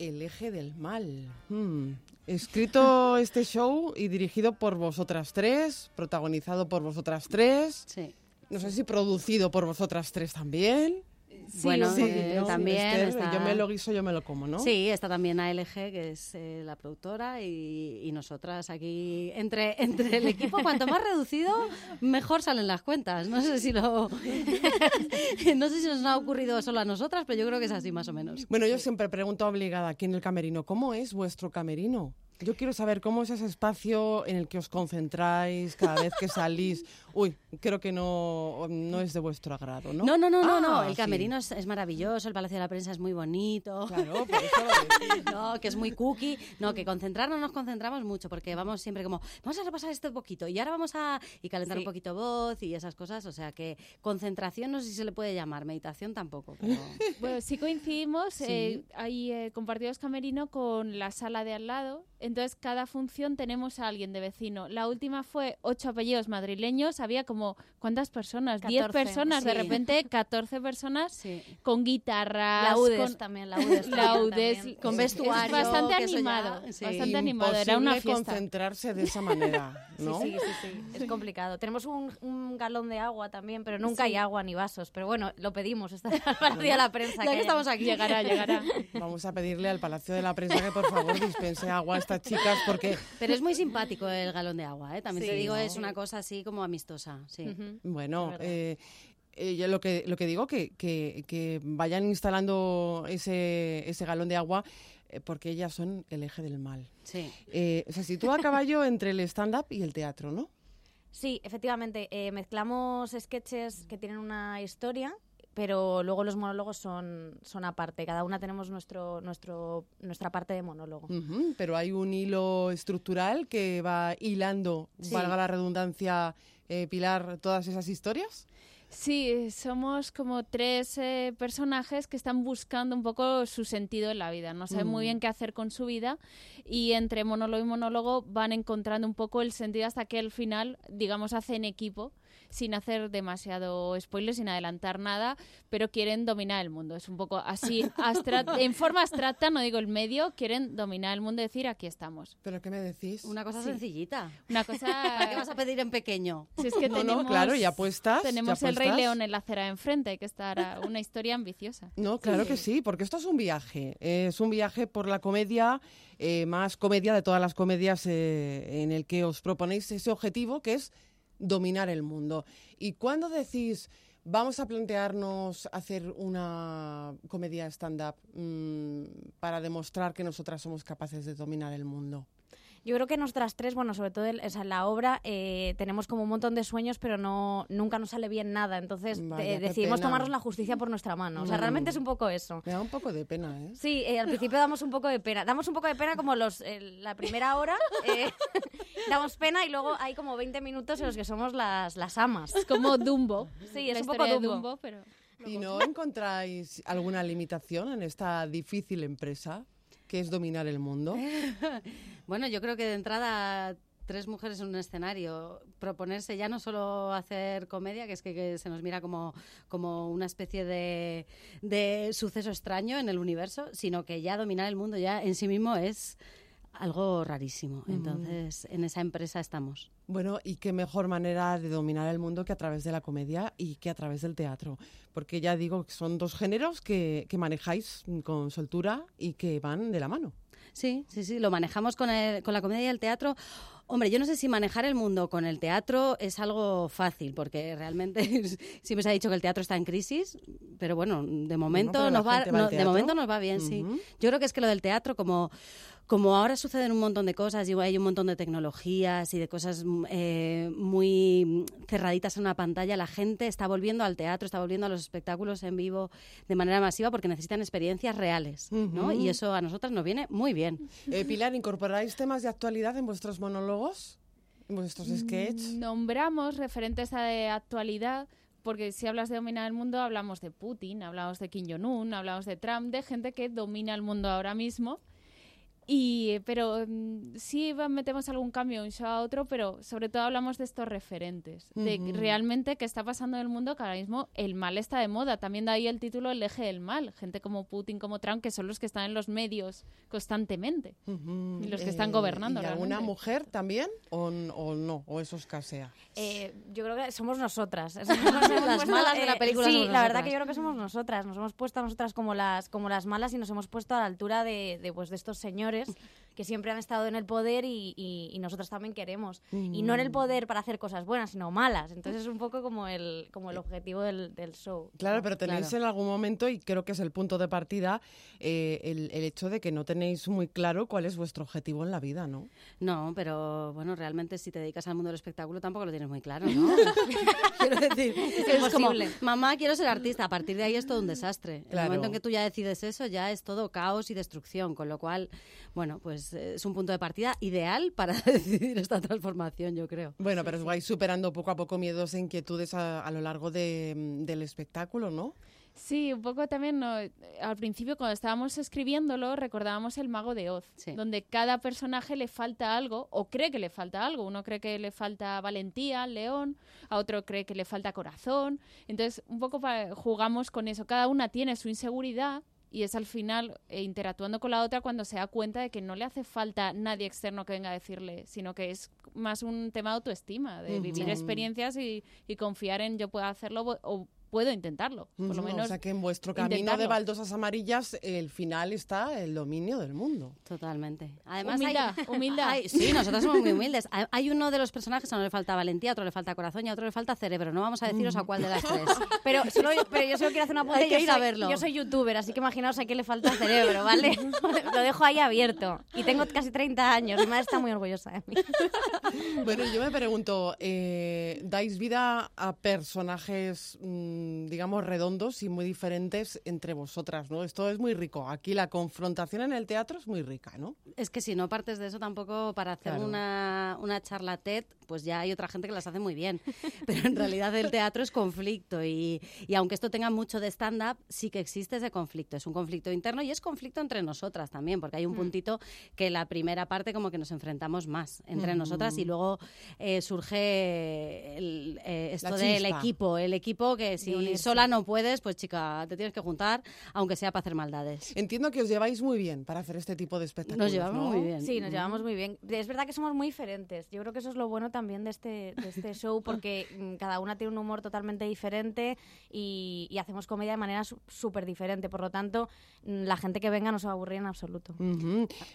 El eje del mal. Hmm. Escrito [LAUGHS] este show y dirigido por vosotras tres, protagonizado por vosotras tres. Sí. No sé si producido por vosotras tres también. Sí, bueno, sí, eh, ¿no? también Esther, está- Yo me lo guiso, yo me lo como, ¿no? Sí, está también ALG, que es eh, la productora, y, y nosotras aquí, entre, entre el equipo, cuanto más reducido, mejor salen las cuentas. No sé si lo... [LAUGHS] no sé si nos ha ocurrido solo a nosotras, pero yo creo que es así más o menos. Bueno, yo siempre pregunto obligada aquí en el camerino, ¿cómo es vuestro camerino? Yo quiero saber cómo es ese espacio en el que os concentráis cada vez que salís. [LAUGHS] Uy, creo que no, no es de vuestro agrado, ¿no? No, no, no, no, Ah, no. El sí. camerino es, es maravilloso, el Palacio de la Prensa es muy bonito. Claro, [LAUGHS] por eso. No, que es muy cookie. No, que concentrarnos nos concentramos mucho porque vamos siempre como, vamos a repasar esto un poquito y ahora vamos a y calentar Sí. un poquito voz y esas cosas. O sea que concentración no sé si se le puede llamar, meditación tampoco. Pero... Bueno, sí coincidimos, Sí. eh, hay eh, compartidos camerino con la sala de al lado, entonces cada función tenemos a alguien de vecino. La última fue ocho apellidos madrileños, había como, ¿cuántas personas? Diez 14, personas, de sí. repente 14 personas Sí. con guitarras, Laudes con también, laudes. [LAUGHS] también, laudes, también. Con es- vestuario, Es bastante que eso ya- animado, sí. bastante animado, era una fiesta. concentrarse de esa manera, [LAUGHS] ¿no? Sí, sí, sí, sí. Es complicado. Tenemos un, un galón de agua también, pero nunca hay agua ni vasos. Pero bueno, lo pedimos. Está [LAUGHS] para día la prensa. Ya que estamos aquí. Llegará, llegará. Vamos a pedirle al Palacio de la Prensa que por favor dispense agua a estas chicas porque, [LAUGHS] Pero es muy simpático el galón de agua, ¿eh? También te digo, ¿no? es una cosa así como amistosa. Sí. Bueno, eh, eh, yo lo que lo que digo que, que, que vayan instalando ese, ese galón de agua eh, porque ellas son el eje del mal. sí. Eh, se sitúa a caballo entre el stand-up y el teatro, ¿no? Sí, efectivamente. eh, mezclamos sketches que tienen una historia, pero luego los monólogos son, son aparte. Cada una tenemos nuestro, nuestro, nuestra parte de monólogo. Ujú, pero hay un hilo estructural que va hilando, Sí. valga la redundancia, eh, Pilar, todas esas historias. Sí, somos como tres eh, personajes que están buscando un poco su sentido en la vida. No saben muy Mm. bien qué hacer con su vida y entre monólogo y monólogo van encontrando un poco el sentido hasta que al final, digamos, hacen equipo sin hacer demasiado spoiler, sin adelantar nada, pero quieren dominar el mundo. Es un poco así, [LAUGHS] en forma abstracta, no digo el medio, quieren dominar el mundo y decir aquí estamos. ¿Pero qué me decís? Una cosa Sí. sencillita. Una cosa... ¿Para [LAUGHS] qué vas a pedir en pequeño? Si es que No, no, tenemos, claro, y apuestas, Tenemos el Rey. León en la acera de enfrente, hay que estar a una historia ambiciosa. No, claro que sí, porque esto es un viaje. Es un viaje por la comedia, eh, más comedia de todas las comedias eh, en el que os proponéis ese objetivo que es dominar el mundo. Y cuando decís, vamos a plantearnos hacer una comedia stand-up mm, para demostrar que nosotras somos capaces de dominar el mundo. Yo creo que nosotras tres, bueno, sobre todo el- o sea, en la obra, eh, tenemos como un montón de sueños, pero no nunca nos sale bien nada. Entonces Vaya, eh, decidimos pena. tomarnos la justicia por nuestra mano. O sea, Mm. realmente es un poco eso. Me da un poco de pena, ¿eh? Sí, eh, al principio damos un poco de pena. Damos un poco de pena como los la primera hora. eh, [LAUGHS] damos pena y luego hay como 20 minutos en los que somos las, las amas. Es como Dumbo. Sí, es la un poco de Dumbo. pero... ¿Y no encontráis alguna limitación en esta difícil empresa que es dominar el mundo? [LAUGHS] Bueno, yo creo que de entrada tres mujeres en un escenario, proponerse ya no solo hacer comedia, que es que, que se nos mira como, como una especie de, de suceso extraño en el universo, sino que ya dominar el mundo ya en sí mismo es algo rarísimo. Entonces, en esa empresa estamos. Bueno, y qué mejor manera de dominar el mundo que a través de la comedia y que a través del teatro. Porque ya digo que son dos géneros que, que manejáis con soltura y que van de la mano. Sí, sí, sí, lo manejamos con, el- con la comedia y el teatro. Hombre, yo no sé si manejar el mundo con el teatro es algo fácil, porque realmente [LAUGHS] siempre se ha dicho que el teatro está en crisis, pero bueno, de momento, nos, va, no, de momento nos va bien, sí. Yo creo que es que lo del teatro, como, como ahora suceden un montón de cosas y hay un montón de tecnologías y de cosas mm, eh, muy cerraditas en una pantalla, la gente está volviendo al teatro, está volviendo a los espectáculos en vivo de manera masiva porque necesitan experiencias reales, ¿no? Y eso a nosotras nos viene muy bien. Eh, Pilar, ¿incorporáis temas de actualidad en vuestros monólogos? ¿En vuestros sketches? Mm, Nombramos referentes a de actualidad, porque si hablas de dominar el mundo, hablamos de Putin, hablamos de Kim Jong-un, hablamos de Trump, de gente que domina el mundo ahora mismo. Y, pero mm, sí metemos algún cambio de un show a otro, pero sobre todo hablamos de estos referentes, de Ujú. realmente qué está pasando en el mundo, que ahora mismo el mal está de moda. También de ahí el título El eje del mal. Gente como Putin, como Trump, que son los que están en los medios constantemente. Y los que están Eh, gobernando ¿Y alguna mujer también? ¿O, o no? ¿O eso escasea? Eh, yo creo que somos nosotras. [LAUGHS] Las Las malas de la película Sí, somos la verdad que yo creo que somos nosotras. Nos hemos puesto a nosotras como las, como las malas y nos hemos puesto a la altura de, de, pues, de estos señores actores que siempre han estado en el poder y, y, y nosotros también queremos. Y no en el poder para hacer cosas buenas, sino malas. Entonces es un poco como el, como el objetivo del, del show. Claro, pero tenéis Claro. en algún momento, y creo que es el punto de partida, eh, el, el hecho de que no tenéis muy claro cuál es vuestro objetivo en la vida, ¿no? No, pero bueno, realmente si te dedicas al mundo del espectáculo tampoco lo tienes muy claro, ¿no? [LAUGHS] [LAUGHS] quiero decir, es como, mamá, quiero ser artista. A partir de ahí es todo un desastre. En el Claro. momento en que tú ya decides eso, ya es todo caos y destrucción. Con lo cual, bueno, pues es un punto de partida ideal para [LAUGHS] decidir esta transformación, yo creo. Bueno, pero os vais superando poco a poco miedos e inquietudes a, a lo largo de, mm, del espectáculo, ¿no? Sí, un poco también ¿no? al principio cuando estábamos escribiéndolo recordábamos el mago de Oz, Sí. donde cada personaje le falta algo o cree que le falta algo. Uno cree que le falta valentía al león, a otro cree que le falta corazón. Entonces, un poco jugamos con eso. Cada una tiene su inseguridad y es al final eh, interactuando con la otra cuando se da cuenta de que no le hace falta nadie externo que venga a decirle, sino que es más un tema de autoestima, de vivir experiencias y, y confiar en yo puedo hacerlo o puedo intentarlo. Por lo menos o sea que en vuestro camino de baldosas amarillas, el final está el dominio del mundo. Totalmente. Además, Humildad, hay, [LAUGHS] humildad. hay- sí, nosotros somos muy humildes. Hay, hay uno de los personajes a uno le falta valentía, a otro le falta corazón y a otro le falta cerebro. No vamos a deciros a cuál de las tres. [LAUGHS] Pero, solo, pero yo solo quiero hacer una que yo ir a soy- verlo. Yo soy youtuber, así que imaginaos a quién le falta cerebro, ¿vale? [LAUGHS] Lo dejo ahí abierto. Y tengo casi 30 años. Mi madre está muy orgullosa de mí. Bueno, yo me pregunto, eh, ¿dais vida a personajes, mm, digamos, redondos y muy diferentes entre vosotras, ¿no? Esto es muy rico. Aquí la confrontación en el teatro es muy rica, ¿no? Es que si no partes de eso tampoco para hacer Claro. una, una charla TED, pues ya hay otra gente que las hace muy bien. [LAUGHS] Pero en realidad el teatro es conflicto y, y aunque esto tenga mucho de stand-up, sí que existe ese conflicto. Es un conflicto interno y es conflicto entre nosotras también, porque hay un puntito que la primera parte como que nos enfrentamos más entre Ujú. nosotras y luego eh, surge el, eh, esto del equipo, el equipo que si unirse. sola no puedes, pues chica, te tienes que juntar, aunque sea para hacer maldades. Entiendo que os lleváis muy bien para hacer este tipo de espectáculos, Nos llevamos ¿no? muy bien. Sí, nos llevamos muy bien. Es verdad que somos muy diferentes. Yo creo que eso es lo bueno también de este, de este [LAUGHS] show, porque mm, cada una tiene un humor totalmente diferente y, y hacemos comedia de manera su- súper diferente. Por lo tanto, mm, la gente que venga no se va a aburrir en absoluto.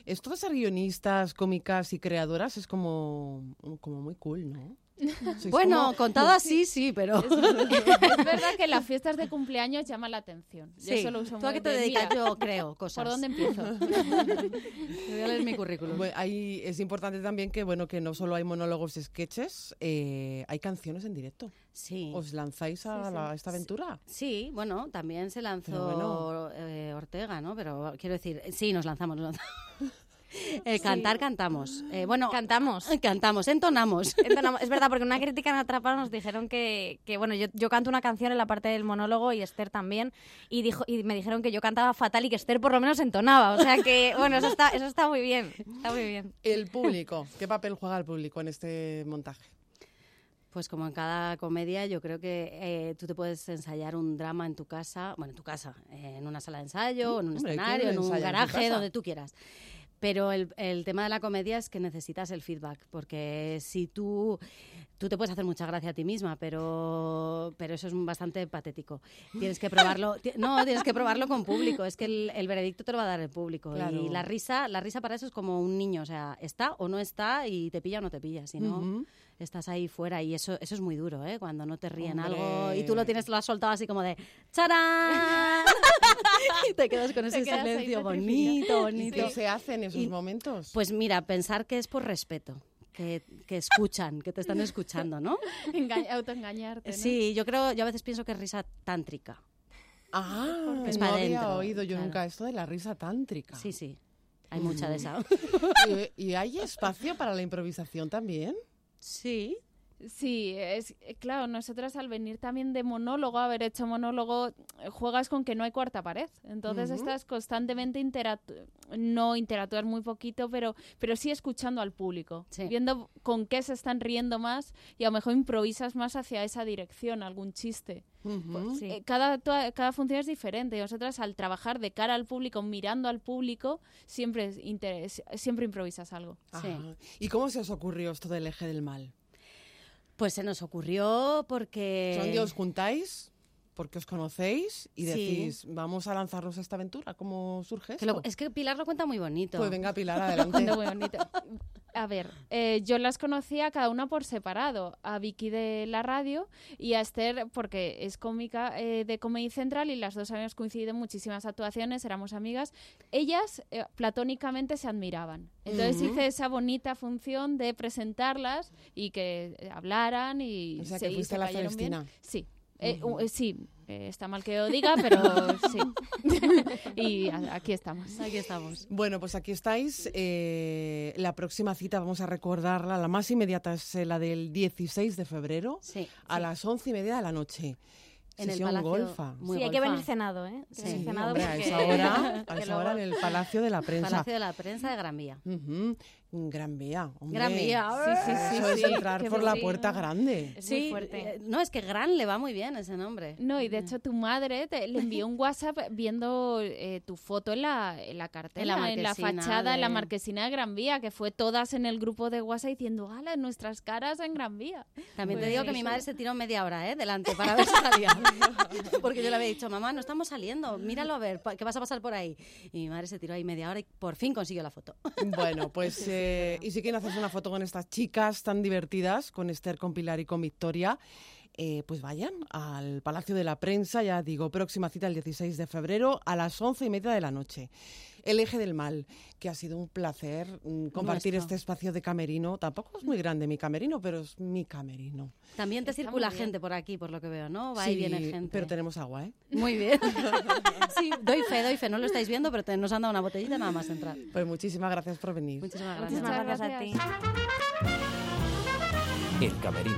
Esto de ser guionistas, cómicas y creadoras es como, como muy cool, ¿no? [LAUGHS] Bueno, como- contado [LAUGHS] así sí, pero... Es, [LAUGHS] es verdad que las fiestas de cumpleaños llaman la atención. Yo Sí. eso lo uso ¿Tú a qué te de, dedicas? mira, Yo creo cosas. ¿Por dónde empiezo? Te voy a leer mi currículum. Bueno, es importante también que bueno que no solo hay monólogos y sketches, eh, hay canciones en directo. Sí. ¿Os lanzáis a, Sí, sí. la- esta aventura? Sí, bueno, también se lanzó bueno. eh, Ortega, ¿no? Pero quiero decir, sí, nos lanzamos, nos lanzamos. Cantar, cantamos. Eh, bueno, Cantamos. [LAUGHS] cantamos, entonamos. [LAUGHS] Entonamos- es verdad, porque en una crítica en Atrapado nos dijeron que, que, bueno, yo, yo canto una canción en la parte del monólogo y Esther también, y dijo y me dijeron que yo cantaba fatal y que Esther por lo menos entonaba. O sea que, [LAUGHS] bueno, eso está, eso está muy bien. Está muy bien. El público, ¿qué papel juega el público en este montaje? Pues como en cada comedia, yo creo que eh, tú te puedes ensayar un drama en tu casa, bueno, en tu casa, eh, en una sala de ensayo, en un Hombre, ¿quién escenario, en un en garaje, donde tú quieras. Pero el, el tema de la comedia es que necesitas el feedback, porque si tú tú te puedes hacer mucha gracia a ti misma, pero, pero eso es bastante patético. Tienes que probarlo, [LAUGHS] no, tienes que probarlo con público, es que el, el veredicto te lo va a dar el público. Claro. Y la risa, la risa para eso es como un niño, o sea, está o no está y te pilla o no te pilla, si no. Estás ahí fuera y eso, eso es muy duro, ¿eh? Cuando no te ríen Hombre. algo y tú lo tienes, lo has soltado así como de ¡Charán! [LAUGHS] [LAUGHS] y te quedas con ese quedas silencio bonito, ¿Y bonito. qué se hace en esos Y- momentos? Pues mira, pensar que es por respeto. Que, que escuchan, que te están escuchando, ¿no? [LAUGHS] Enga- autoengañarte, ¿no? Sí, yo creo, yo a veces pienso que es risa tántrica. Ah, es no para había oído yo claro. nunca esto de la risa tántrica. Sí, sí, hay mucha de esa. ¿Y, y hay espacio para la improvisación también? Sí. Sí, es eh, claro, nosotras al venir también de monólogo, haber hecho monólogo, eh, juegas con que no hay cuarta pared. Entonces estás constantemente interactu no interactuar muy poquito, pero pero sí escuchando al público, viendo con qué se están riendo más y a lo mejor improvisas más hacia esa dirección, algún chiste. Pues, eh, cada, toda- cada función es diferente. y Nosotras al trabajar de cara al público, mirando al público, siempre, siempre improvisas algo. ¿Y cómo se os ocurrió esto del eje del mal? Pues se nos ocurrió porque... ¿Son os juntáis? Porque os conocéis y Sí. decís, vamos a lanzarnos a esta aventura. ¿Cómo surge Que esto? lo- es que Pilar lo cuenta muy bonito. Pues venga, Pilar, [LAUGHS] adelante. Muy bonito. A ver, eh, yo las conocía cada una por separado. A Vicky de la radio y a Esther porque es cómica eh, de Comedy Central y las dos habíamos coincidido en muchísimas actuaciones, éramos amigas. Ellas eh, platónicamente se admiraban. Entonces hice esa bonita función de presentarlas y que eh, hablaran y O sea, se, que fuiste se la bien. Celestina. Sí. Eh, Ujú. u- eh, sí, eh, está mal que lo diga, pero sí. [LAUGHS] y a- aquí estamos. Aquí estamos. Bueno, pues aquí estáis. Eh, la próxima cita vamos a recordarla. La más inmediata es eh, la del 16 de febrero a las once y media de la noche. En el Sesión Palacio- golfa. muy sí, hay que golfa. venir cenado, ¿eh? Sí, venir cenado hombre, a porque- esa hora, [LAUGHS] a esa hora en el Palacio de la Prensa. Palacio de la Prensa de Gran Vía. Ujú, Gran Vía, hombre. Gran Vía. Sí, sí, sí. Eso es entrar por la puerta grande. Sí, eh, no, es que Gran le va muy bien ese nombre. No, y de hecho tu madre te, le envió un WhatsApp viendo eh, tu foto en la, en la cartela, En la en la marquesina fachada, en la marquesina de Gran Vía, que fue todas en el grupo de WhatsApp diciendo, ¡hala, nuestras caras en Gran Vía! También te digo sí, que mi madre se tiró media hora ¿eh? delante para ver si salía. [LAUGHS] Porque yo le había dicho, mamá, no estamos saliendo, míralo a ver, ¿qué vas a pasar por ahí? Y mi madre se tiró ahí media hora y por fin consiguió la foto. Bueno, pues [LAUGHS] eh, y si quieren hacerse una foto con estas chicas tan divertidas, con Esther, con Pilar y con Victoria, eh, pues vayan al Palacio de la Prensa, ya digo, próxima cita el 16 de febrero a las once y media de la noche. El eje del mal, que ha sido un placer mm, compartir Nuestro. este espacio de camerino. Tampoco es muy grande mi camerino, pero es mi camerino. También te Está circula gente por aquí, por lo que veo, ¿no? Va Sí, y viene gente. pero tenemos agua, ¿eh? Muy bien. [LAUGHS] sí, doy fe, doy fe. No lo estáis viendo, pero te- nos han dado una botellita nada más entrar. Pues muchísimas gracias por venir. Muchísimas gracias. Muchísimas gracias a ti. El Camerino,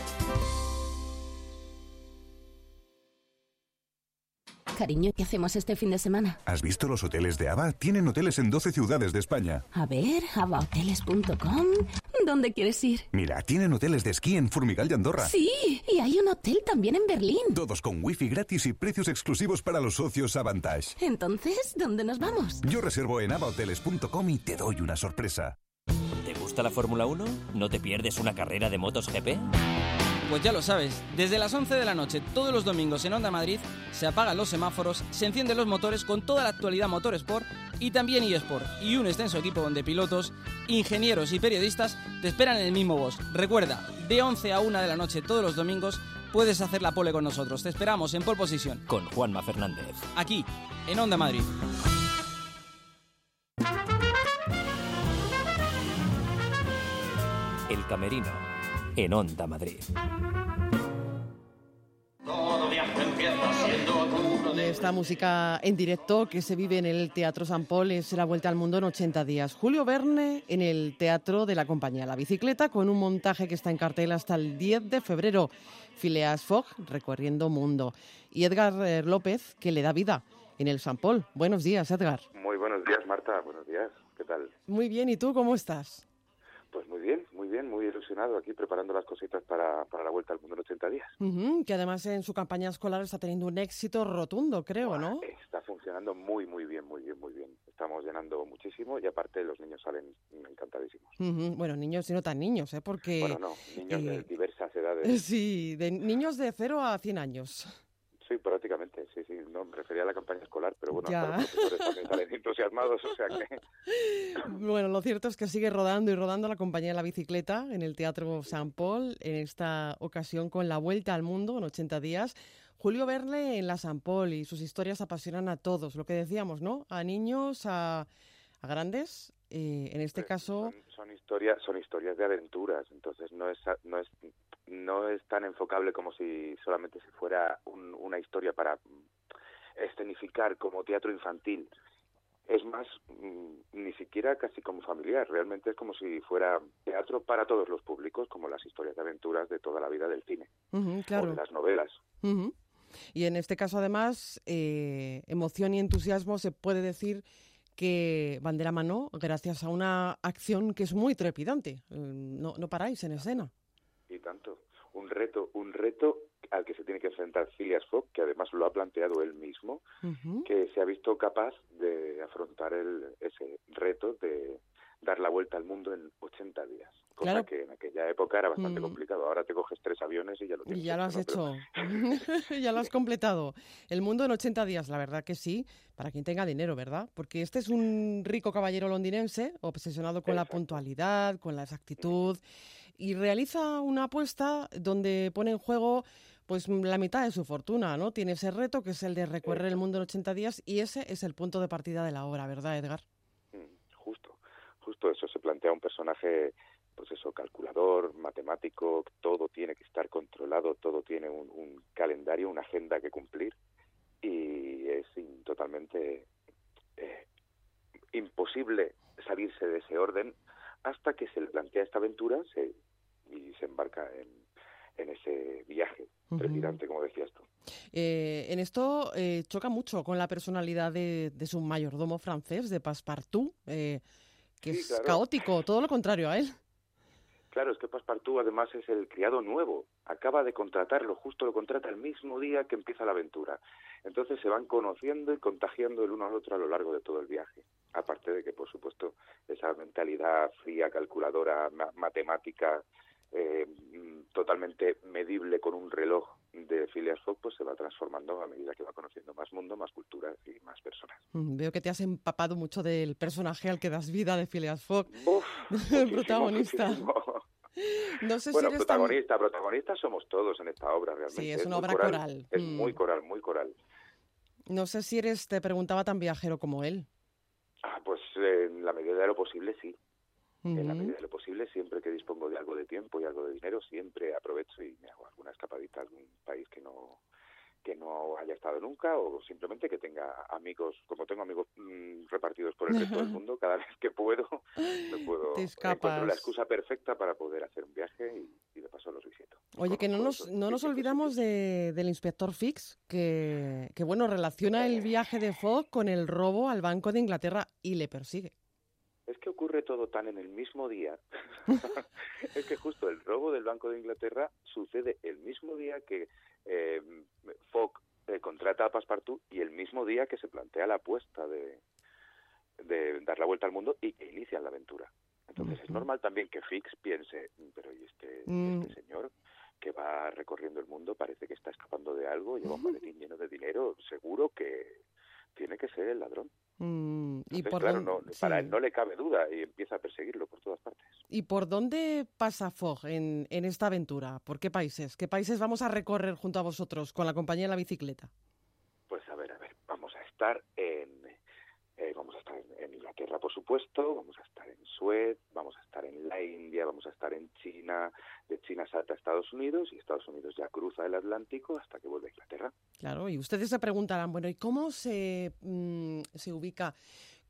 Cariño, ¿qué hacemos este fin de semana? ¿Has visto los hoteles de ABA? Tienen hoteles en 12 ciudades de España. A ver, abahoteles.com. ¿Dónde quieres ir? Mira, tienen hoteles de esquí en Formigal y Andorra. Sí, y hay un hotel también en Berlín. Todos con wifi gratis y precios exclusivos para los socios Avantage. Entonces, ¿dónde nos vamos? Yo reservo en abahoteles.com y te doy una sorpresa. ¿Te gusta la Fórmula 1? ¿No te pierdes una carrera de motos GP? Pues ya lo sabes, desde las 11 de la noche todos los domingos en Onda Madrid se apagan los semáforos, se encienden los motores con toda la actualidad Motorsport y también eSport y un extenso equipo de pilotos, ingenieros y periodistas te esperan en el mismo boss. Recuerda, de 11 a 1 de la noche todos los domingos puedes hacer la pole con nosotros. Te esperamos en pole position, Con Juanma Fernández. aquí, en Onda Madrid. El Camerino, en Onda Madrid. Esta música en directo que se vive en el Teatro San Paul es la vuelta al mundo en 80 días. Julio Verne en el Teatro de la Compañía La Bicicleta con un montaje que está en cartel hasta el 10 de febrero. Phileas Fogg recorriendo mundo. Y Edgar eh, López que le da vida en el San Paul. Buenos días, Edgar. Muy buenos días, Marta. Buenos días. ¿Qué tal? Muy bien. ¿Y tú cómo estás? Pues muy bien, muy bien, muy ilusionado aquí preparando las cositas para, para la vuelta al mundo en 80 días. Que además en su campaña escolar está teniendo un éxito rotundo, creo, ¿no? Está funcionando muy, muy bien, muy bien, muy bien. Estamos llenando muchísimo y aparte los niños salen encantadísimos. Bueno, niños y no tan niños, ¿eh? Porque... Bueno, no, niños de eh, diversas edades. [LAUGHS] Sí, de niños de 0 a 100 años. Sí, prácticamente, refería a la campaña escolar, pero bueno, Ya. los profesores también salen [LAUGHS] entusiasmados, o sea que... [LAUGHS] Bueno, lo cierto es que sigue rodando y rodando la compañía de la bicicleta en el Teatro San Paul, en esta ocasión con la vuelta al mundo en 80 días. Julio Verne en la San Paul y sus historias apasionan a todos, lo que decíamos, ¿no? A niños, a, a grandes. eh, en este caso, son historias son historias de aventuras entonces no es no es no es tan enfocable como si solamente si fuera un- una historia para escenificar como teatro infantil es más mm, ni siquiera casi como familiar realmente es como si fuera teatro para todos los públicos como las historias de aventuras de toda la vida del cine ujú, o claro. de las novelas. Y en este caso, además, eh, emoción y entusiasmo se puede decir que van de la mano gracias a una acción que es muy trepidante. Eh, No, no paráis en escena. y tanto un reto un reto al que se tiene que enfrentar Phileas Fogg que además lo ha planteado él mismo que se ha visto capaz de afrontar el, ese reto de dar la vuelta al mundo en 80 días. Cosa Claro. que en aquella época era bastante Mm. complicado. Ahora te coges tres aviones y ya lo Y tienes. ya lo has hecho, ¿no? hecho. [LAUGHS] [LAUGHS] ya lo has completado. El mundo en 80 días, la verdad que sí, para quien tenga dinero, ¿verdad? Porque este es un rico caballero londinense, obsesionado con la puntualidad, con la exactitud, y realiza una apuesta donde pone en juego pues la mitad de su fortuna, ¿no? Tiene ese reto que es el de recorrer el mundo en 80 días y ese es el punto de partida de la obra, ¿verdad, Edgar? Justo, justo eso. Se plantea un personaje, pues eso, calculador, matemático, todo tiene que estar controlado, todo tiene un, un calendario, una agenda que cumplir y es totalmente eh, imposible salirse de ese orden hasta que se le plantea esta aventura se, y se embarca en, en ese viaje Ujú. trepidante, como decías tú. Eh, en esto eh, choca mucho con la personalidad de, de su mayordomo francés, de Passepartout, eh, que Sí, es claro. caótico, todo lo contrario a él. Claro, es que Passepartout además es el criado nuevo. Acaba de contratarlo, justo lo contrata el mismo día que empieza la aventura. Entonces se van conociendo y contagiando el uno al otro a lo largo de todo el viaje. Aparte de que, por supuesto, esa mentalidad fría, calculadora, ma- matemática, eh, mm, totalmente medible con un reloj de Phileas Fogg, pues se va transformando a medida que va conociendo más mundo, más culturas y más personas. Mm, Veo que te has empapado mucho del personaje al que das vida de Phileas Fogg, Uf, [LAUGHS] el protagonista. muchísimo. [LAUGHS] No sé bueno, si eres tan... protagonista, protagonistas somos todos en esta obra realmente. Sí, es una obra coral. Es Mm. muy coral, muy coral. No sé si eres, te preguntaba, tan viajero como él. Ah, pues eh, en la medida de lo posible sí. En la medida de lo posible, siempre que dispongo de algo de tiempo y algo de dinero, siempre aprovecho y me hago alguna escapadita a algún país que no que no haya estado nunca o simplemente que tenga amigos, como tengo amigos mm, repartidos por el resto del mundo, cada vez que puedo, me puedo Te encuentro la excusa perfecta para poder hacer un viaje y, y de paso los visito. Oye, que no nos, no nos olvidamos de, del inspector Fix, que, que bueno, relaciona el viaje de Fogg con el robo al Banco de Inglaterra y le persigue. Es que ocurre todo tan en el mismo día. [LAUGHS] es que justo el robo del Banco de Inglaterra sucede el mismo día que eh, Fogg eh, contrata a Passepartout y el mismo día que se plantea la apuesta de, de dar la vuelta al mundo y que inician la aventura. Entonces es normal también que Fix piense, pero ¿y este, Mm. este señor que va recorriendo el mundo parece que está escapando de algo, lleva un maletín lleno de dinero, seguro que tiene que ser el ladrón. Mm, y, Entonces, por claro, dónde, no, para él no le cabe duda y empieza a perseguirlo por todas partes. ¿Y por dónde pasa Fogg en, en esta aventura? ¿Por qué países? ¿Qué países vamos a recorrer junto a vosotros con la compañía de la bicicleta? Pues a ver, a ver, vamos a estar en, eh, vamos a estar en, en Inglaterra, por supuesto, vamos a estar en Suez, vamos a estar en la India, vamos a estar en China, de China salta a Estados Unidos y Estados Unidos ya cruza el Atlántico hasta que vuelve a Inglaterra. Claro, y ustedes se preguntarán, bueno, ¿y cómo se, mm, se ubica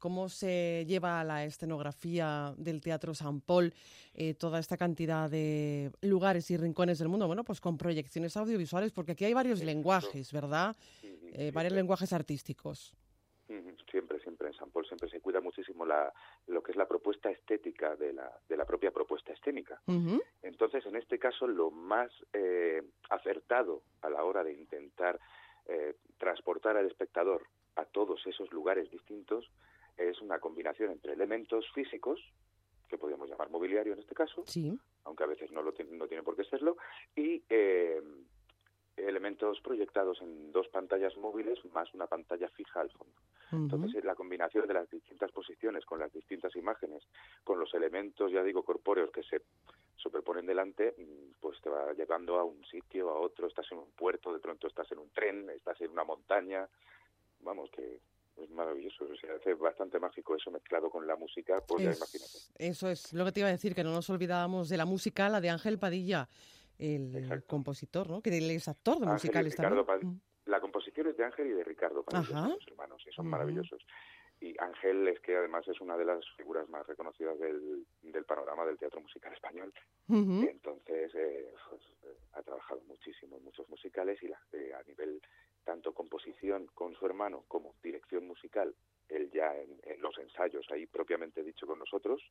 cómo se lleva la escenografía del Teatro San Paul, eh, toda esta cantidad de lugares y rincones del mundo. Bueno, pues con proyecciones audiovisuales, porque aquí hay varios lenguajes, ¿verdad? Eh, varios lenguajes artísticos. Siempre, siempre en San Paul siempre se cuida muchísimo la, lo que es la propuesta estética de la, de la propia propuesta escénica. Entonces, en este caso, lo más eh, acertado a la hora de intentar transportar al espectador a todos esos lugares distintos es una combinación entre elementos físicos, que podríamos llamar mobiliario en este caso, aunque a veces no, lo no tiene por qué serlo, y eh, elementos proyectados en dos pantallas móviles más una pantalla fija al fondo. Entonces, la combinación de las distintas posiciones con las distintas imágenes, con los elementos, ya digo, corpóreos que se superponen delante, mm, pues te va llevando a un sitio, a otro, estás en un puerto, de pronto estás en un tren, estás en una montaña, vamos, que es maravilloso, o sea, hace bastante mágico eso mezclado con la música, pues ya imagínate. Eso es lo que te iba a decir, que no nos olvidábamos de la música, la de Ángel Padilla, el compositor, ¿no? Que él es actor de musicales también. Mm. La composición es de Ángel y de Ricardo Padilla, los hermanos, y son maravillosos. Y Ángel es que además es una de las figuras más reconocidas del, del panorama del teatro musical español. Entonces, eh, pues, eh, ha trabajado muchísimo en muchos musicales y la, eh, a nivel tanto composición con su hermano como dirección musical, él ya en, los ensayos ahí propiamente dicho con nosotros,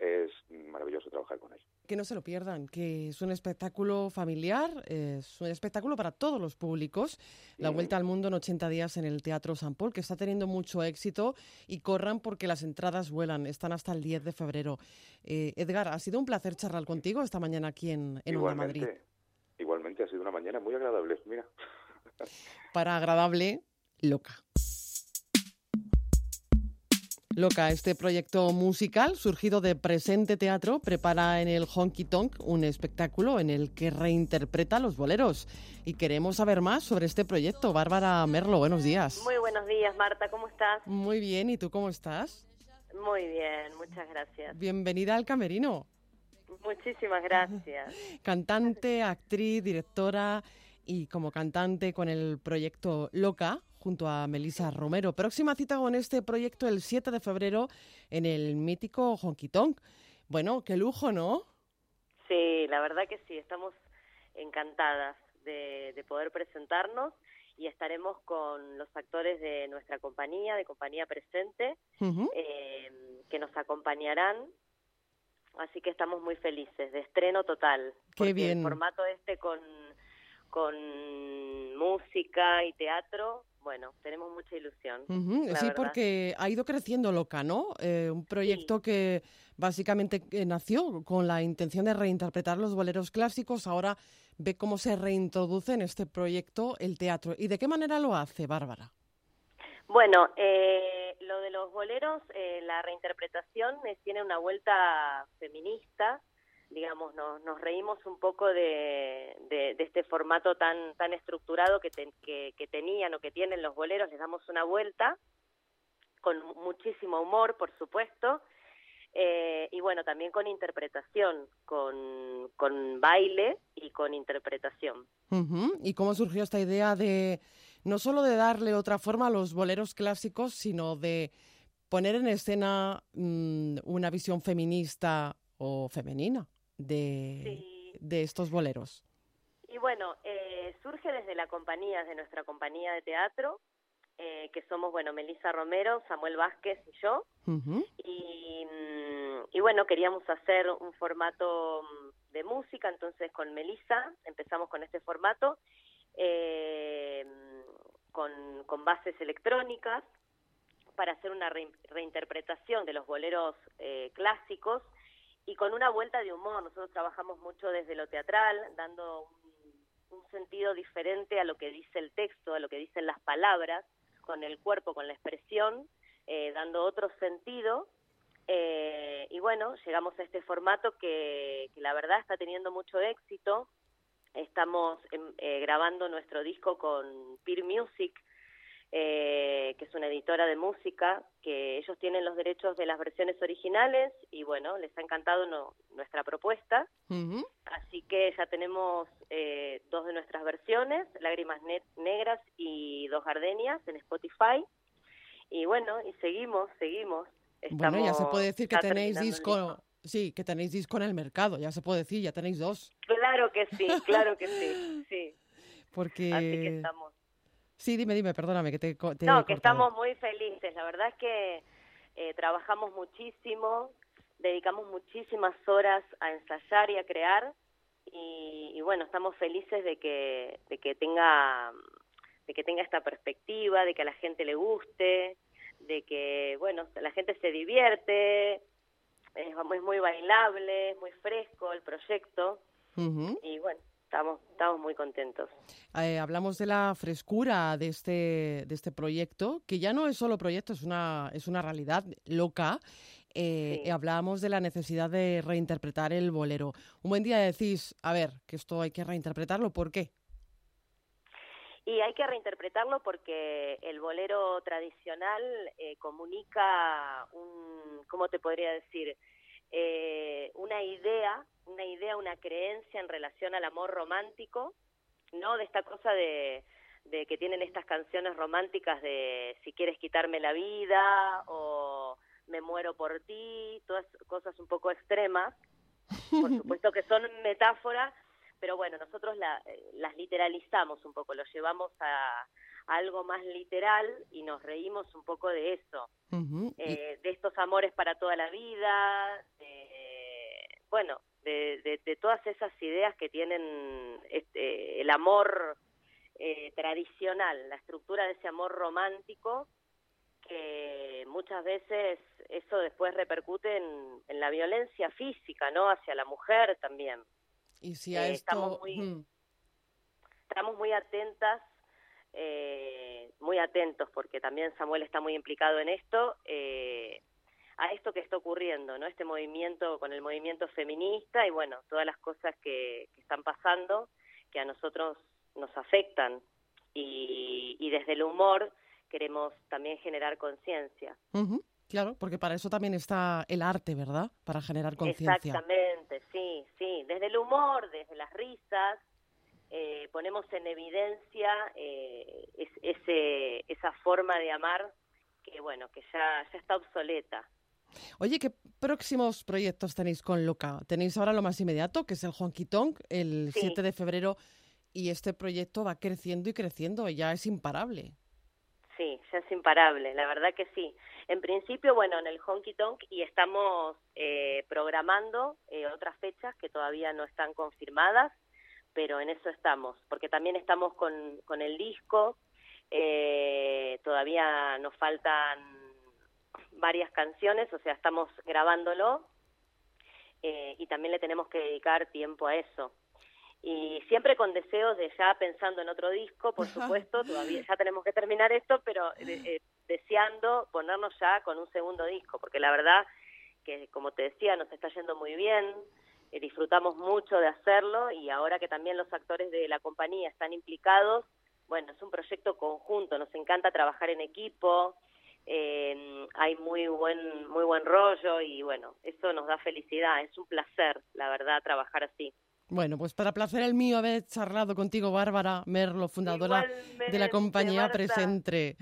es maravilloso trabajar con él. Que no se lo pierdan, que es un espectáculo familiar, es un espectáculo para todos los públicos. La Vuelta al Mundo en 80 días en el Teatro San Paul, que está teniendo mucho éxito y corran porque las entradas vuelan, están hasta el 10 de febrero. Eh, Edgar, ha sido un placer charlar contigo esta mañana aquí en, en Madrid. Igualmente, ha sido una mañana muy agradable, mira para agradable, loca. Loca, este proyecto musical surgido de Presente Teatro prepara en el Honky Tonk un espectáculo en el que reinterpreta los boleros. Y queremos saber más sobre este proyecto. Bárbara Merlo, buenos días. Muy buenos días, Marta, ¿cómo estás? Muy bien, ¿y tú cómo estás? Muy bien, muchas gracias. Bienvenida al Camerino. Muchísimas gracias. [LAUGHS] Cantante, actriz, directora, y como cantante con el proyecto Loca junto a Melissa Romero. Próxima cita con este proyecto el 7 de febrero en el mítico Honky Tonk. Bueno, qué lujo, ¿no? Sí, la verdad que sí, estamos encantadas de, poder presentarnos y estaremos con los actores de nuestra compañía, de Compañía Presente, eh, que nos acompañarán. Así que estamos muy felices, de estreno total. Qué bien. El formato este con con música y teatro, bueno, tenemos mucha ilusión. sí, porque ha ido creciendo Loca, ¿no? Eh, un proyecto que básicamente eh, nació con la intención de reinterpretar los boleros clásicos, ahora ve cómo se reintroduce en este proyecto el teatro. ¿Y de qué manera lo hace, Bárbara? Bueno, eh, lo de los boleros, la reinterpretación tiene una vuelta feminista, digamos, nos, nos reímos un poco de, de, este formato tan, tan estructurado que, que, tenían o que tienen los boleros, les damos una vuelta, con muchísimo humor, por supuesto, eh, y bueno, también con interpretación, con, con baile y con interpretación. ¿Y cómo surgió esta idea de no solo de darle otra forma a los boleros clásicos, sino de poner en escena mm, una visión feminista o femenina? De, de estos boleros? Y bueno, eh, surge desde la compañía, de nuestra compañía de teatro, eh, que somos, bueno, Melissa Romero, Samuel Vázquez y yo. y, mm, y, bueno, queríamos hacer un formato mm, de música, entonces con Melissa empezamos con este formato, eh, con, con, bases electrónicas, para hacer una reinterpretación de los boleros clásicos y con una vuelta de humor. Nosotros trabajamos mucho desde lo teatral, dando un, sentido diferente a lo que dice el texto, a lo que dicen las palabras, con el cuerpo, con la expresión, eh, dando otro sentido. Eh, y bueno, llegamos a este formato que, la verdad está teniendo mucho éxito. Estamos em, eh, grabando nuestro disco con Peer Music, eh, que es una editora de música, que ellos tienen los derechos de las versiones originales y bueno, les ha encantado nuestra propuesta. Así que ya tenemos eh, dos de nuestras versiones, Lágrimas Negras y Dos Gardenias en Spotify. Y bueno, y seguimos, seguimos. bueno, ya se puede decir que tenéis disco, sí, que tenéis disco en el mercado, ya se puede decir, ya tenéis dos. Claro que sí, claro que sí, [LAUGHS] sí. Porque... Así que estamos Sí, dime, dime, perdóname que te, te No, que estamos muy felices. La verdad es que eh, trabajamos muchísimo, dedicamos muchísimas horas a ensayar y a crear y, bueno, estamos felices de que, de que tenga de que tenga esta perspectiva, de que a la gente le guste, de que, bueno, la gente se divierte, es, muy bailable, es muy fresco el proyecto. Y bueno, estamos, estamos muy contentos. Eh, hablamos de la frescura de este, de este proyecto, que ya no es solo proyecto, es una, es una realidad loca. Eh, Hablábamos de la necesidad de reinterpretar el bolero. Un buen día decís, a ver, que esto hay que reinterpretarlo, ¿por qué? Y hay que reinterpretarlo porque el bolero tradicional eh, comunica un, ¿cómo te podría decir? Eh, una idea, una idea, una creencia en relación al amor romántico, ¿no? De esta cosa de, de que tienen estas canciones románticas de si quieres quitarme la vida o me muero por ti, todas cosas un poco extremas, por [LAUGHS] supuesto que son metáforas, pero bueno, nosotros eh, las literalizamos un poco, lo llevamos a, algo más literal y nos reímos un poco de eso, eh, de estos amores para toda la vida, bueno, de, de, todas esas ideas que tienen este, el amor eh, tradicional, la estructura de ese amor romántico, que muchas veces eso después repercute en, en la violencia física, ¿no? Hacia la mujer también. Y si a eh, esto... Estamos muy, estamos muy atentas eh, muy atentos porque también Samuel está muy implicado en esto eh, a esto que está ocurriendo no este movimiento con el movimiento feminista y bueno todas las cosas que, están pasando que a nosotros nos afectan y, y desde el humor queremos también generar conciencia Claro, porque para eso también está el arte, ¿verdad? Para generar conciencia. Exactamente, sí, sí. Desde el humor, desde las risas, eh, ponemos en evidencia eh, ese, esa forma de amar que, bueno, que ya, ya está obsoleta. Oye, ¿qué próximos proyectos tenéis con Luca? Tenéis ahora lo más inmediato, que es el Honky Tonk, el 7 de febrero, y este proyecto va creciendo y creciendo, ya es imparable. Sí, ya es imparable, la verdad que sí. En principio, bueno, en el Honky Tonk y estamos eh, programando otras fechas que todavía no están confirmadas, pero en eso estamos, porque también estamos con, con el disco, eh, todavía nos faltan varias canciones, o sea, estamos grabándolo eh, y también le tenemos que dedicar tiempo a eso. Y siempre con deseos de ya pensando en otro disco, por supuesto, todavía ya tenemos que terminar esto, pero eh, deseando ponernos ya con un segundo disco, porque la verdad que, como te decía, nos está yendo muy bien, eh, disfrutamos mucho de hacerlo y ahora que también los actores de la compañía están implicados, bueno, es un proyecto conjunto, nos encanta trabajar en equipo, eh, hay muy buen, muy buen rollo y bueno, eso nos da felicidad, es un placer, la verdad, trabajar así. Bueno, pues para placer el mío haber charlado contigo, Bárbara Merlo, fundadora de la compañía Presente.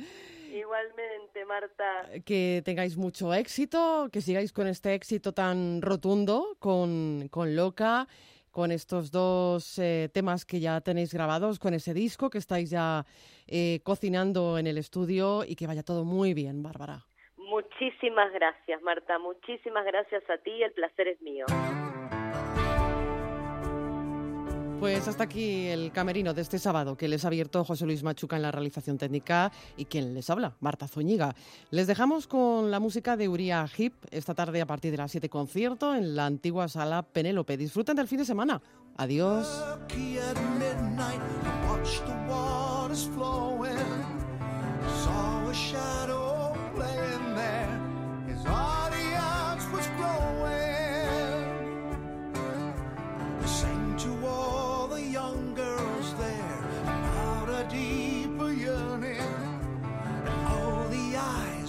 Igualmente, Marta. Que tengáis mucho éxito, que sigáis con este éxito tan rotundo con, con Loca, con estos dos eh, temas que ya tenéis grabados, con ese disco que estáis ya eh, cocinando en el estudio y que vaya todo muy bien, Bárbara. Muchísimas gracias, Marta. Muchísimas gracias a ti. El placer es mío. Pues hasta aquí el camerino de este sábado que les ha abierto José Luis Machuca en la realización técnica y quien les habla, Marta Zúñiga. Les dejamos con la música de Uriah Hip esta tarde a partir de las 7 concierto en la antigua sala Penélope. Disfruten del fin de semana. Adiós.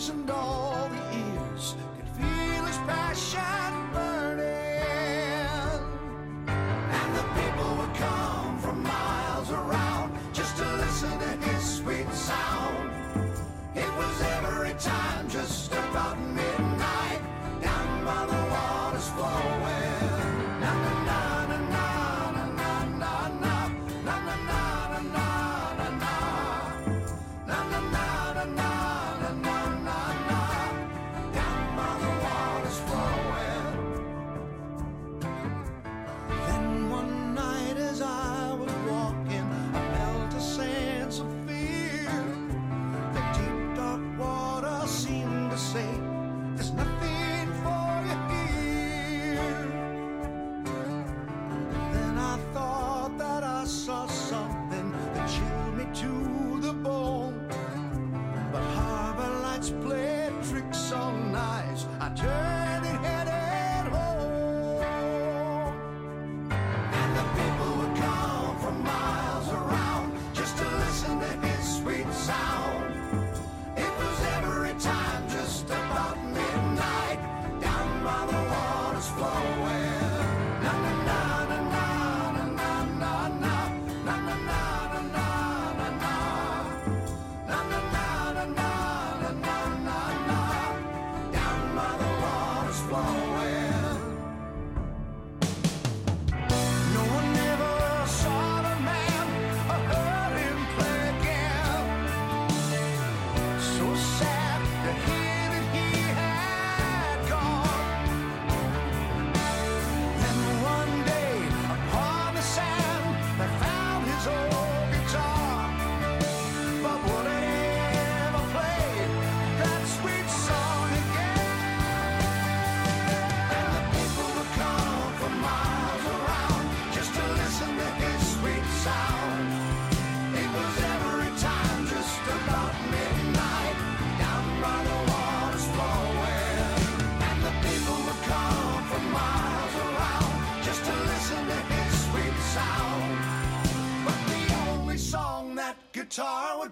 and all.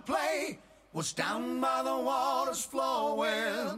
Play was down by the water's flowing.